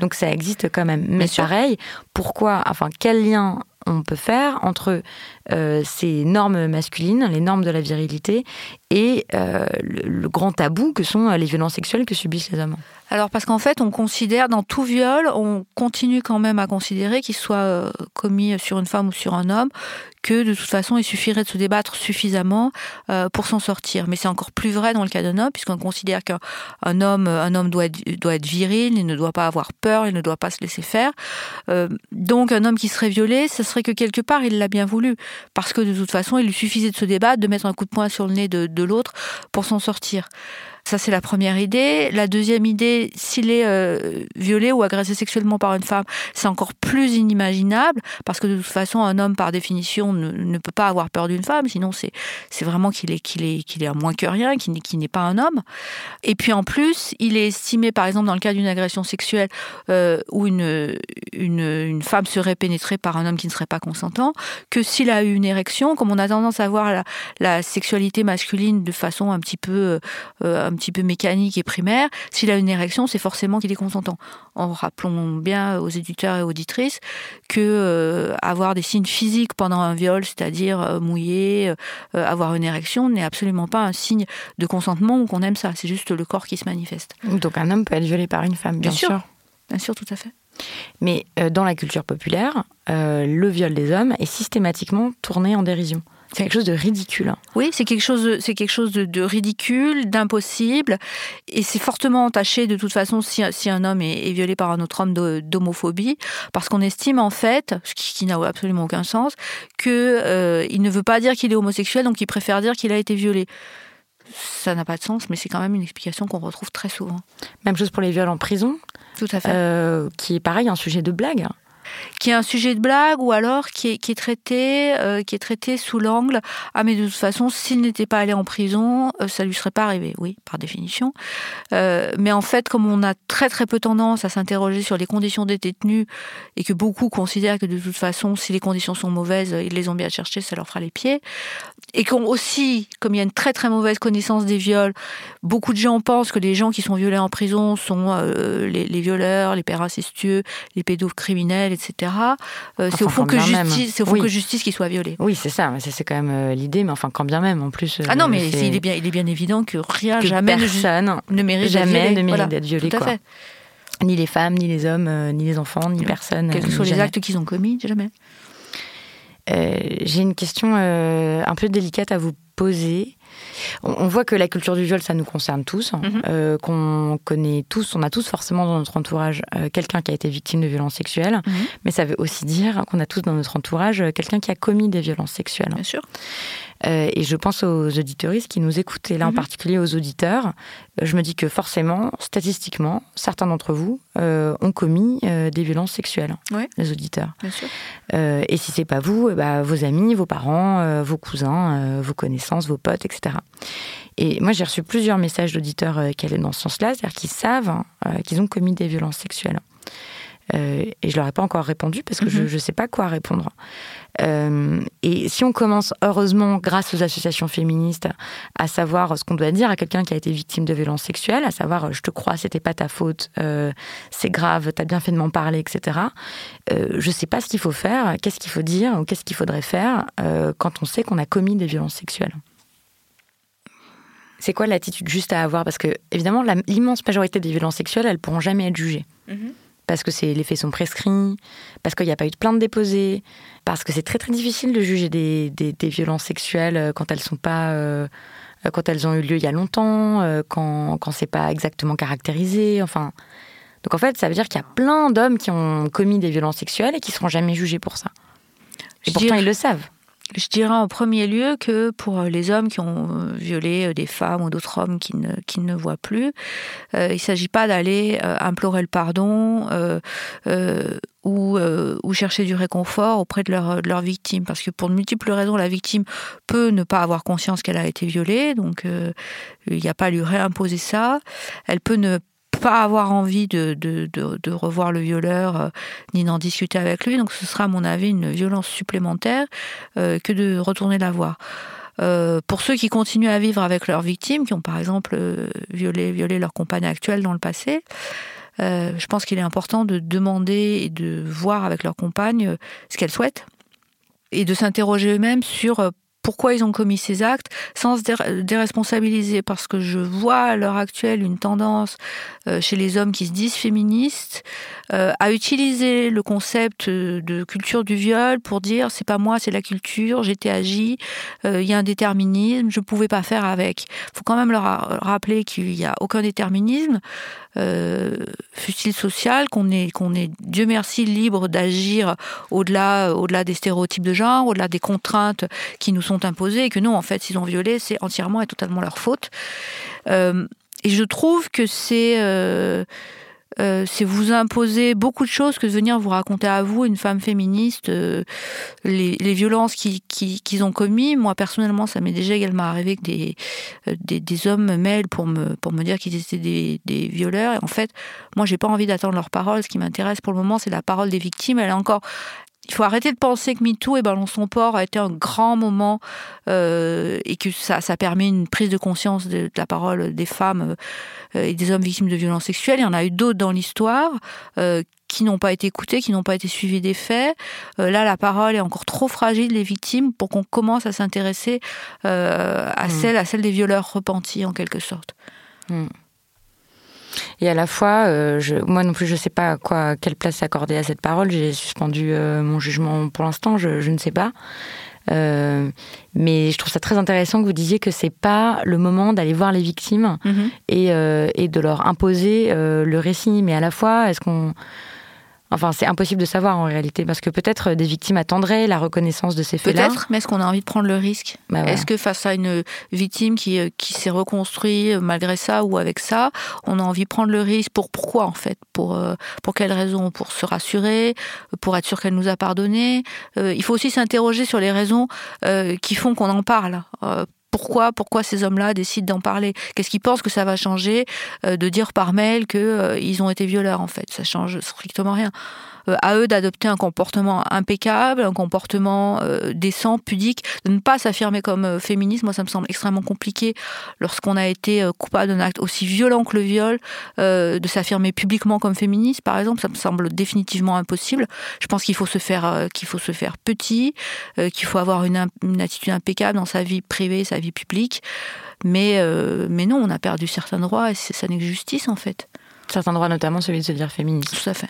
Donc ça existe quand même. Mais pareil, pourquoi, enfin, quel lien on peut faire entre euh, ces normes masculines, les normes de la virilité, et euh, le, grand tabou que sont les violences sexuelles que subissent les hommes alors parce qu'en fait, on considère dans tout viol, on continue quand même à considérer qu'il soit euh, commis sur une femme ou sur un homme, que de toute façon, il suffirait de se débattre suffisamment euh, pour s'en sortir. Mais c'est encore plus vrai dans le cas d'un homme, puisqu'on considère qu'un homme, un homme doit être, doit être viril, il ne doit pas avoir peur, il ne doit pas se laisser faire. Euh, donc un homme qui serait violé, ce serait que quelque part, il l'a bien voulu, parce que de toute façon, il lui suffisait de se débattre, de mettre un coup de poing sur le nez de, de l'autre pour s'en sortir. Ça, c'est la première idée. La deuxième idée, s'il est euh, violé ou agressé sexuellement par une femme, c'est encore plus inimaginable, parce que de toute façon, un homme, par définition, ne, peut pas avoir peur d'une femme, sinon c'est, vraiment qu'il est, qu'il est, qu'il est à moins que rien, qu'il n'est, pas un homme. Et puis en plus, il est estimé, par exemple, dans le cas d'une agression sexuelle euh, où une, une, femme serait pénétrée par un homme qui ne serait pas consentant, que s'il a eu une érection, comme on a tendance à voir la, la sexualité masculine de façon un petit peu... Euh, un petit peu mécanique et primaire, s'il a une érection, c'est forcément qu'il est consentant. En rappelons bien aux éditeurs et auditrices que euh, avoir des signes physiques pendant un viol, c'est-à-dire euh, mouiller, euh, avoir une érection, n'est absolument pas un signe de consentement ou qu'on aime ça. C'est juste le corps qui se manifeste. Donc un homme peut être violé par une femme, bien, sûr. Bien sûr, tout à fait. Mais dans la culture populaire, le viol des hommes est systématiquement tourné en dérision. C'est quelque chose de ridicule. Hein. Oui, c'est quelque chose, c'est quelque chose de, ridicule, d'impossible, et c'est fortement entaché de toute façon si, si un homme est, violé par un autre homme d'homophobie, parce qu'on estime en fait, ce qui, n'a absolument aucun sens, que euh, il ne veut pas dire qu'il est homosexuel, donc il préfère dire qu'il a été violé. Ça n'a pas de sens, mais c'est quand même une explication qu'on retrouve très souvent. Même chose pour les viols en prison. Tout à fait. Euh, qui est pareil un sujet de blague qui est un sujet de blague ou alors qui est, traité euh, qui est traité sous l'angle ah mais de toute façon s'il n'était pas allé en prison euh, ça lui serait pas arrivé oui par définition. Euh, mais en fait comme on a très très peu tendance à s'interroger sur les conditions des détenus et que beaucoup considèrent que de toute façon si les conditions sont mauvaises ils les ont bien cherchées ça leur fera les pieds et qu'on aussi comme il y a une très très mauvaise connaissance des viols beaucoup de gens pensent que les gens qui sont violés en prison sont les, les, violeurs les pères incestueux les pédocriminels etc. Euh, c'est au fond que justice, c'est au fond que justice qui soit violée. Oui, c'est ça. C'est quand même euh, l'idée, mais enfin quand bien même, en plus. ah non, mais il est bien, il est bien évident que rien, jamais, personne ne mérite jamais d'être violé. Tout à fait. Ni les femmes, ni les hommes, euh, ni les enfants, ni personne. Quels que soient les actes qu'ils ont commis, jamais. J'ai une question un peu délicate à vous poser. On, voit que la culture du viol, ça nous concerne tous, hein. mhm. euh, qu'on connaît tous, on a tous forcément dans notre entourage euh, quelqu'un qui a été victime de violences sexuelles, mhm. mais ça veut aussi dire qu'on a tous dans notre entourage euh, quelqu'un qui a commis des violences sexuelles. Bien sûr. Euh, et je pense aux auditoristes qui nous écoutent, et là en mhm. particulier aux auditeurs. Euh, je me dis que forcément, statistiquement, certains d'entre vous euh, ont commis des violences sexuelles, les auditeurs. Bien sûr. et si c'est pas vous, eh ben, vos amis, vos parents, vos cousins, vos connaissances, vos potes, etc. Et moi, j'ai reçu plusieurs messages d'auditeurs qui allaient dans ce sens-là, c'est-à-dire qu'ils savent hein, qu'ils ont commis des violences sexuelles. Euh, et je leur ai pas encore répondu parce que je ne mhm. sais pas quoi répondre. Euh, et si on commence, heureusement, grâce aux associations féministes, à savoir ce qu'on doit dire à quelqu'un qui a été victime de violences sexuelles, à savoir je te crois, c'était pas ta faute, euh, c'est grave, tu as bien fait de m'en parler, etc. je sais pas ce qu'il faut faire, qu'est-ce qu'il faut dire ou qu'est-ce qu'il faudrait faire quand on sait qu'on a commis des violences sexuelles. C'est quoi l'attitude juste à avoir? Parce que, évidemment, l'immense majorité des violences sexuelles, elles pourront jamais être jugées. Mhm parce que les faits sont prescrits, parce qu'il n'y a pas eu de plainte déposée, parce que c'est très très difficile de juger des, violences sexuelles euh, quand elles sont pas euh, quand elles ont eu lieu il y a longtemps, euh, quand quand c'est pas exactement caractérisé, enfin. Donc en fait, ça veut dire qu'il y a plein d'hommes qui ont commis des violences sexuelles et qui seront jamais jugés pour ça. Et pourtant ils le savent. Je dirais en premier lieu que pour les hommes qui ont euh, violé euh, des femmes ou d'autres hommes qui ne, qui ne voient plus, euh, il ne s'agit pas d'aller implorer le pardon ou, ou, chercher du réconfort auprès de leur, de leur victime. Parce que pour de multiples raisons, la victime peut ne pas avoir conscience qu'elle a été violée, donc il n'y a pas à lui réimposer ça. Elle peut ne pas avoir envie de, revoir le violeur euh, ni d'en discuter avec lui. Donc ce sera à mon avis une violence supplémentaire euh, que de retourner la voir. Euh, pour ceux qui continuent à vivre avec leurs victimes, qui ont par exemple violé, violé leur compagne actuelle dans le passé, je pense qu'il est important de demander et de voir avec leur compagne ce qu'elle souhaite et de s'interroger eux-mêmes sur pourquoi ils ont commis ces actes sans se déresponsabiliser. Parce que je vois à l'heure actuelle une tendance euh, chez les hommes qui se disent féministes euh, à utiliser le concept de culture du viol pour dire c'est pas moi c'est la culture j'étais agi euh, il y a un déterminisme je pouvais pas faire avec. Faut quand même leur rappeler qu'il y a aucun déterminisme euh, fut-il social, qu'on est, qu'on est, Dieu merci, libre d'agir au-delà, au-delà des stéréotypes de genre, au-delà des contraintes qui nous sont imposées, que non, en fait, s'ils ont violé, c'est entièrement et totalement leur faute. Euh, et je trouve que c'est euh, euh, c'est vous imposer beaucoup de choses que de venir vous raconter à vous, une femme féministe, euh, les, violences qu'ils ont commis. Moi, personnellement, ça m'est déjà également arrivé que des, euh, hommes mêlent pour me, me dire qu'ils étaient des, des, violeurs. Et en fait, moi, j'ai pas envie d'attendre leur parole. Ce qui m'intéresse pour le moment, c'est la parole des victimes. Elle est encore il faut arrêter de penser que MeToo et Ballon son port a été un grand moment euh, et que ça, ça permet une prise de conscience de, la parole des femmes euh, et des hommes victimes de violences sexuelles. Il y en a eu d'autres dans l'histoire euh, qui n'ont pas été écoutés, qui n'ont pas été suivis des faits. là, la parole est encore trop fragile des victimes pour qu'on commence à s'intéresser à, mmh. celle, à celle des violeurs repentis en quelque sorte. Mmh. Et à la fois, euh, je, moi non plus, je ne sais pas quoi, quelle place accorder à cette parole. J'ai suspendu euh, mon jugement pour l'instant, je, je, ne sais pas. Euh, mais je trouve ça très intéressant que vous disiez que c'est pas le moment d'aller voir les victimes mm-hmm. et, et, de leur imposer le récit. Mais à la fois, est-ce qu'on Enfin, c'est impossible de savoir en réalité, parce que peut-être des victimes attendraient la reconnaissance de ces faits-là. Peut-être, mais est-ce qu'on a envie de prendre le risque? Bah Est-ce que face à une victime qui, euh, qui s'est reconstruite malgré ça ou avec ça, on a envie de prendre le risque? Pour pourquoi en fait? Pour euh, pour quelles raisons? Pour se rassurer? Pour être sûr qu'elle nous a pardonné? Euh, Il faut aussi s'interroger sur les raisons qui font qu'on en parle pourquoi, pourquoi ces hommes-là décident d'en parler? Qu'est-ce qu'ils pensent que ça va changer euh, de dire par mail qu'ils euh, ont été violeurs en fait? Ça change strictement rien. Euh, à eux d'adopter un comportement impeccable, un comportement euh, décent, pudique, de ne pas s'affirmer comme euh, féministe. Moi, ça me semble extrêmement compliqué lorsqu'on a été coupable d'un acte aussi violent que le viol, de s'affirmer publiquement comme féministe, par exemple. Ça me semble définitivement impossible. Je pense qu'il faut se faire, qu'il faut se faire petit, qu'il faut avoir une, une, attitude impeccable dans sa vie privée, sa vie publique. Mais, mais non, on a perdu certains droits et ça n'est que justice en fait. Certains droits, notamment celui de se dire féministe. Tout à fait.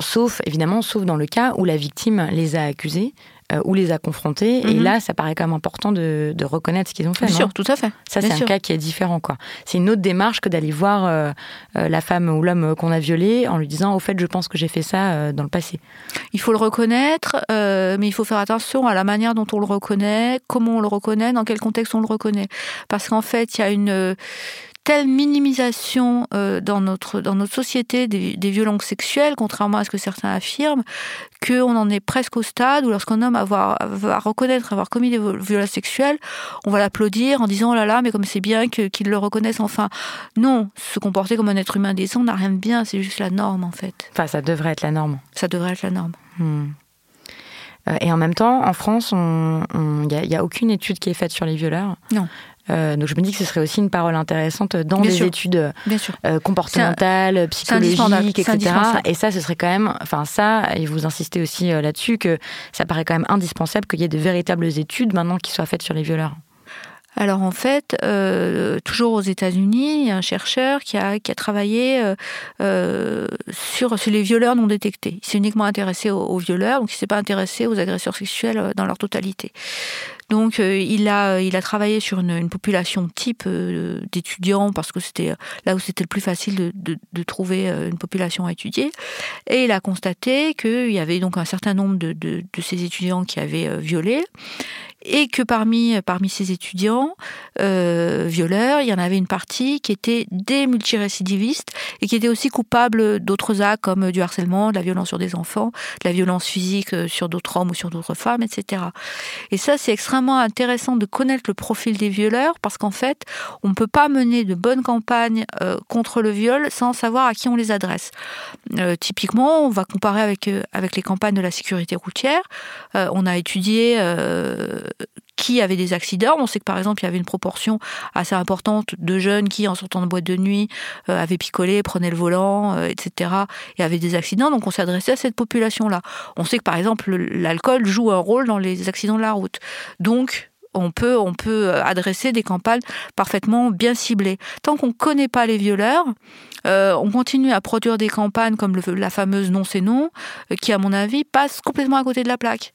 Sauf, évidemment, sauf dans le cas où la victime les a accusés euh, ou les a confrontés. Et Mhm. là, ça paraît quand même important de, de reconnaître ce qu'ils ont fait. Bien sûr, tout à fait. Ça, c'est un cas qui est différent, quoi. C'est une autre démarche que d'aller voir euh, euh, la femme ou l'homme qu'on a violé en lui disant, au fait, je pense que j'ai fait ça euh, dans le passé. Il faut le reconnaître, mais il faut faire attention à la manière dont on le reconnaît, comment on le reconnaît, dans quel contexte on le reconnaît. Parce qu'en fait, il y a une telle minimisation euh, dans notre dans notre société des, des violences sexuelles, contrairement à ce que certains affirment, qu'on en est presque au stade où lorsqu'un homme avoir- va reconnaître avoir commis des violences sexuelles, on va l'applaudir en disant oh là là, mais comme c'est bien que- qu'il le reconnaisse enfin. Non, se comporter comme un être humain décent n'a rien de bien, c'est juste la norme en fait. Enfin, ça devrait être la norme. Ça devrait être la norme. Hmm. Euh, Et en même temps, en France, il n'y a aucune étude qui est faite sur les violeurs. Non. Euh, donc je me dis que ce serait aussi une parole intéressante dans Bien sûr. études sûr. euh, comportementales, psychologiques, etc. Et ça, ce serait quand même, enfin ça, et vous insistez aussi euh, là-dessus, que ça paraît quand même indispensable qu'il y ait de véritables études maintenant qui soient faites sur les violeurs. Alors en fait, euh, toujours aux États-Unis, il y a un chercheur qui a, travaillé euh, euh, sur, les violeurs non détectés. Il s'est uniquement intéressé aux, violeurs, donc il ne s'est pas intéressé aux agresseurs sexuels dans leur totalité. Donc il, a, il a travaillé sur une, population type d'étudiants parce que c'était là où c'était le plus facile de, de- trouver une population à étudier. Et il a constaté qu'il y avait donc un certain nombre de, de- ces étudiants qui avaient violé et que parmi, parmi ces étudiants euh, violeurs, il y en avait une partie qui était des multirécidivistes et qui était aussi coupable d'autres actes comme du harcèlement, de la violence sur des enfants, de la violence physique euh, sur d'autres hommes ou sur d'autres femmes, etc. Et ça, c'est extrêmement intéressant de connaître le profil des violeurs parce qu'en fait, on ne peut pas mener de bonnes campagnes euh, contre le viol sans savoir à qui on les adresse. Typiquement, on va comparer avec, avec les campagnes de la sécurité routière. On a étudié qui avait des accidents. On sait que par exemple, il y avait une proportion assez importante de jeunes qui, en sortant de boîte de nuit, euh, avaient picolé, prenaient le volant, euh, etc. et avaient des accidents. Donc on adressé à cette population-là. On sait que par exemple, l'alcool joue un rôle dans les accidents de la route. Donc on peut, on peut euh, adresser des campagnes parfaitement bien ciblées. Tant qu'on ne connaît pas les violeurs, on continue à produire des campagnes comme la fameuse non c'est non, qui à mon avis passe complètement à côté de la plaque.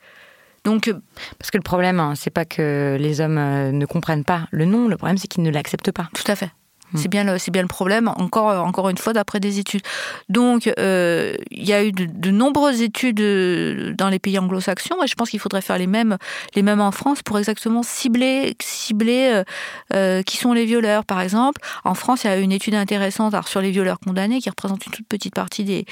Donc euh, Parce que le problème, hein, c'est pas que les hommes euh, ne comprennent pas le non, le problème c'est qu'ils ne l'acceptent pas. Tout à fait. C'est bien, le, bien le problème, encore, encore une fois, d'après des études. Donc, euh, il y a eu de, nombreuses études euh, dans les pays anglo-saxons, et je pense qu'il faudrait faire les mêmes, les mêmes en France pour exactement cibler, cibler euh, euh, qui sont les violeurs. Par exemple, en France, il y a eu une étude intéressante sur les violeurs condamnés, qui représente une toute petite partie des,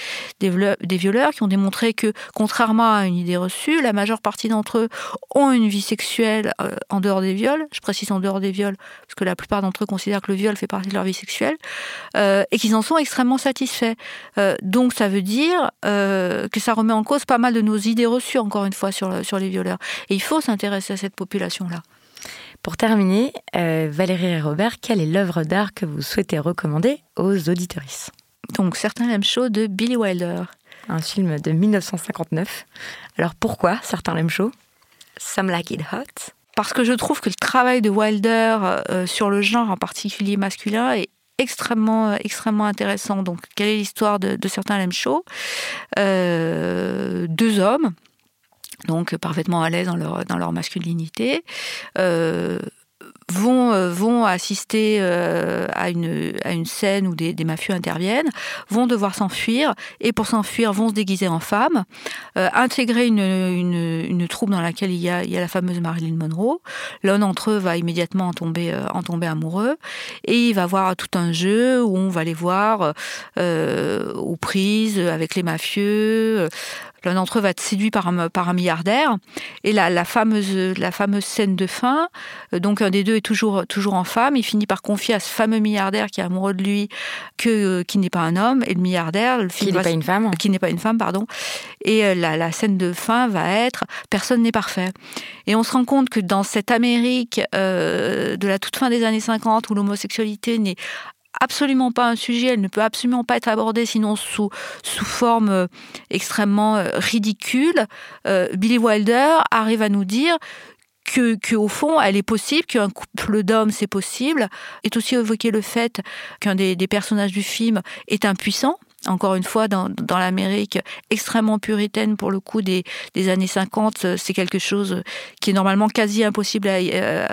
violeurs, qui ont démontré que, contrairement à une idée reçue, la majeure partie d'entre eux ont une vie sexuelle euh, en dehors des viols. Je précise en dehors des viols, parce que la plupart d'entre eux considèrent que le viol fait partie de leur vie sexuelle, euh, et qu'ils en sont extrêmement satisfaits. Euh, donc ça veut dire euh, que ça remet en cause pas mal de nos idées reçues, encore une fois, sur, sur les violeurs. Et il faut s'intéresser à cette population-là. Pour terminer, Valérie et Robert, quelle est l'œuvre d'art que vous souhaitez recommander aux auditorices? Donc certains l'aiment chaud de Billy Wilder. Un film de 1959. Alors pourquoi certains l'aiment chaud? Some like it hot. Parce que je trouve que le travail de Wilder euh, sur le genre, en particulier masculin, est extrêmement, euh, extrêmement intéressant. Donc, quelle est l'histoire de, certains Lem Show? Euh, Deux hommes, donc parfaitement à l'aise dans leur, dans leur masculinité, euh, vont, euh, vont assister euh, à, une, à une scène où des, des mafieux interviennent, vont devoir s'enfuir, et pour s'enfuir, vont se déguiser en femme, euh, intégrer une, une, une troupe dans laquelle il y, a, il y a la fameuse Marilyn Monroe. L'un d'entre eux va immédiatement en tomber, euh, en tomber amoureux, et il va voir tout un jeu où on va les voir aux prises avec les mafieux. L'un d'entre eux va être séduit par un, par un milliardaire. Et la, la, fameuse, la fameuse scène de fin, euh, donc un des deux est toujours, toujours en femme. Il finit par confier à ce fameux milliardaire qui est amoureux de lui que, euh, qui n'est pas un homme. Et le milliardaire, le film qui n'est pas une femme. Qui n'est pas une femme, pardon. Et euh, la, la scène de fin va être personne n'est parfait. Et on se rend compte que dans cette Amérique euh, de la toute fin des années 50 où l'homosexualité n'est absolument pas un sujet, elle ne peut absolument pas être abordée sinon sous, sous forme euh, extrêmement euh, ridicule, euh, Billy Wilder arrive à nous dire que, au fond, elle est possible, qu'un couple d'hommes, c'est possible. Est aussi évoqué le fait qu'un des personnages du film est impuissant encore une fois, dans, dans l'Amérique extrêmement puritaine pour le coup des, des années 50, c'est quelque chose qui est normalement quasi impossible à, euh,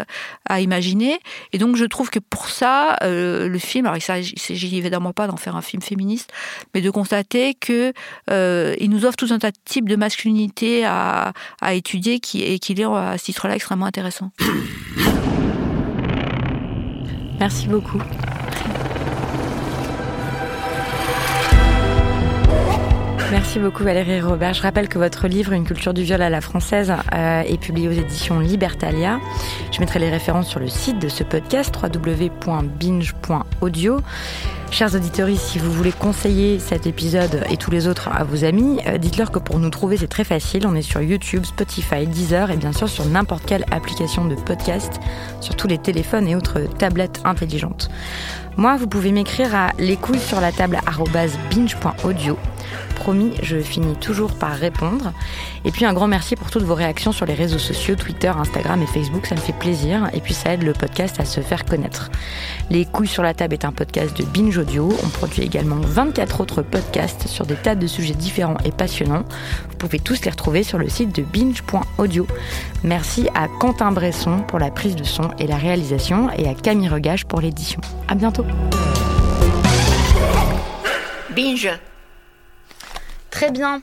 à, imaginer. Et donc je trouve que pour ça, euh, le film, alors il s'agit évidemment pas d'en faire un film féministe, mais de constater que euh, nous offre tout un tas de types de masculinité à, à étudier qui, et qui est à ce titre-là extrêmement intéressant. Merci beaucoup. Merci beaucoup Valérie Robert. Je rappelle que votre livre Une culture du viol à la française euh, est publié aux éditions Libertalia. Je mettrai les références sur le site de ce podcast www.binge.audio. Chers auditeurs, si vous voulez conseiller cet épisode et tous les autres à vos amis, euh, dites-leur que pour nous trouver c'est très facile. On est sur YouTube, Spotify, Deezer et bien sûr sur n'importe quelle application de podcast, sur tous les téléphones et autres tablettes intelligentes. Moi, vous pouvez m'écrire à les couilles sur la table binge.audio. Promis, je finis toujours par répondre. Et puis un grand merci pour toutes vos réactions sur les réseaux sociaux, Twitter, Instagram et Facebook, ça me fait plaisir. Et puis ça aide le podcast à se faire connaître. Les couilles sur la table est un podcast de Audio. On produit également 24 autres podcasts sur des tas de sujets différents et passionnants. Vous pouvez tous les retrouver sur le site de binge.audio. Merci à Quentin Bresson pour la prise de son et la réalisation et à Camille Regage pour l'édition. À bientôt. Binge. Très bien.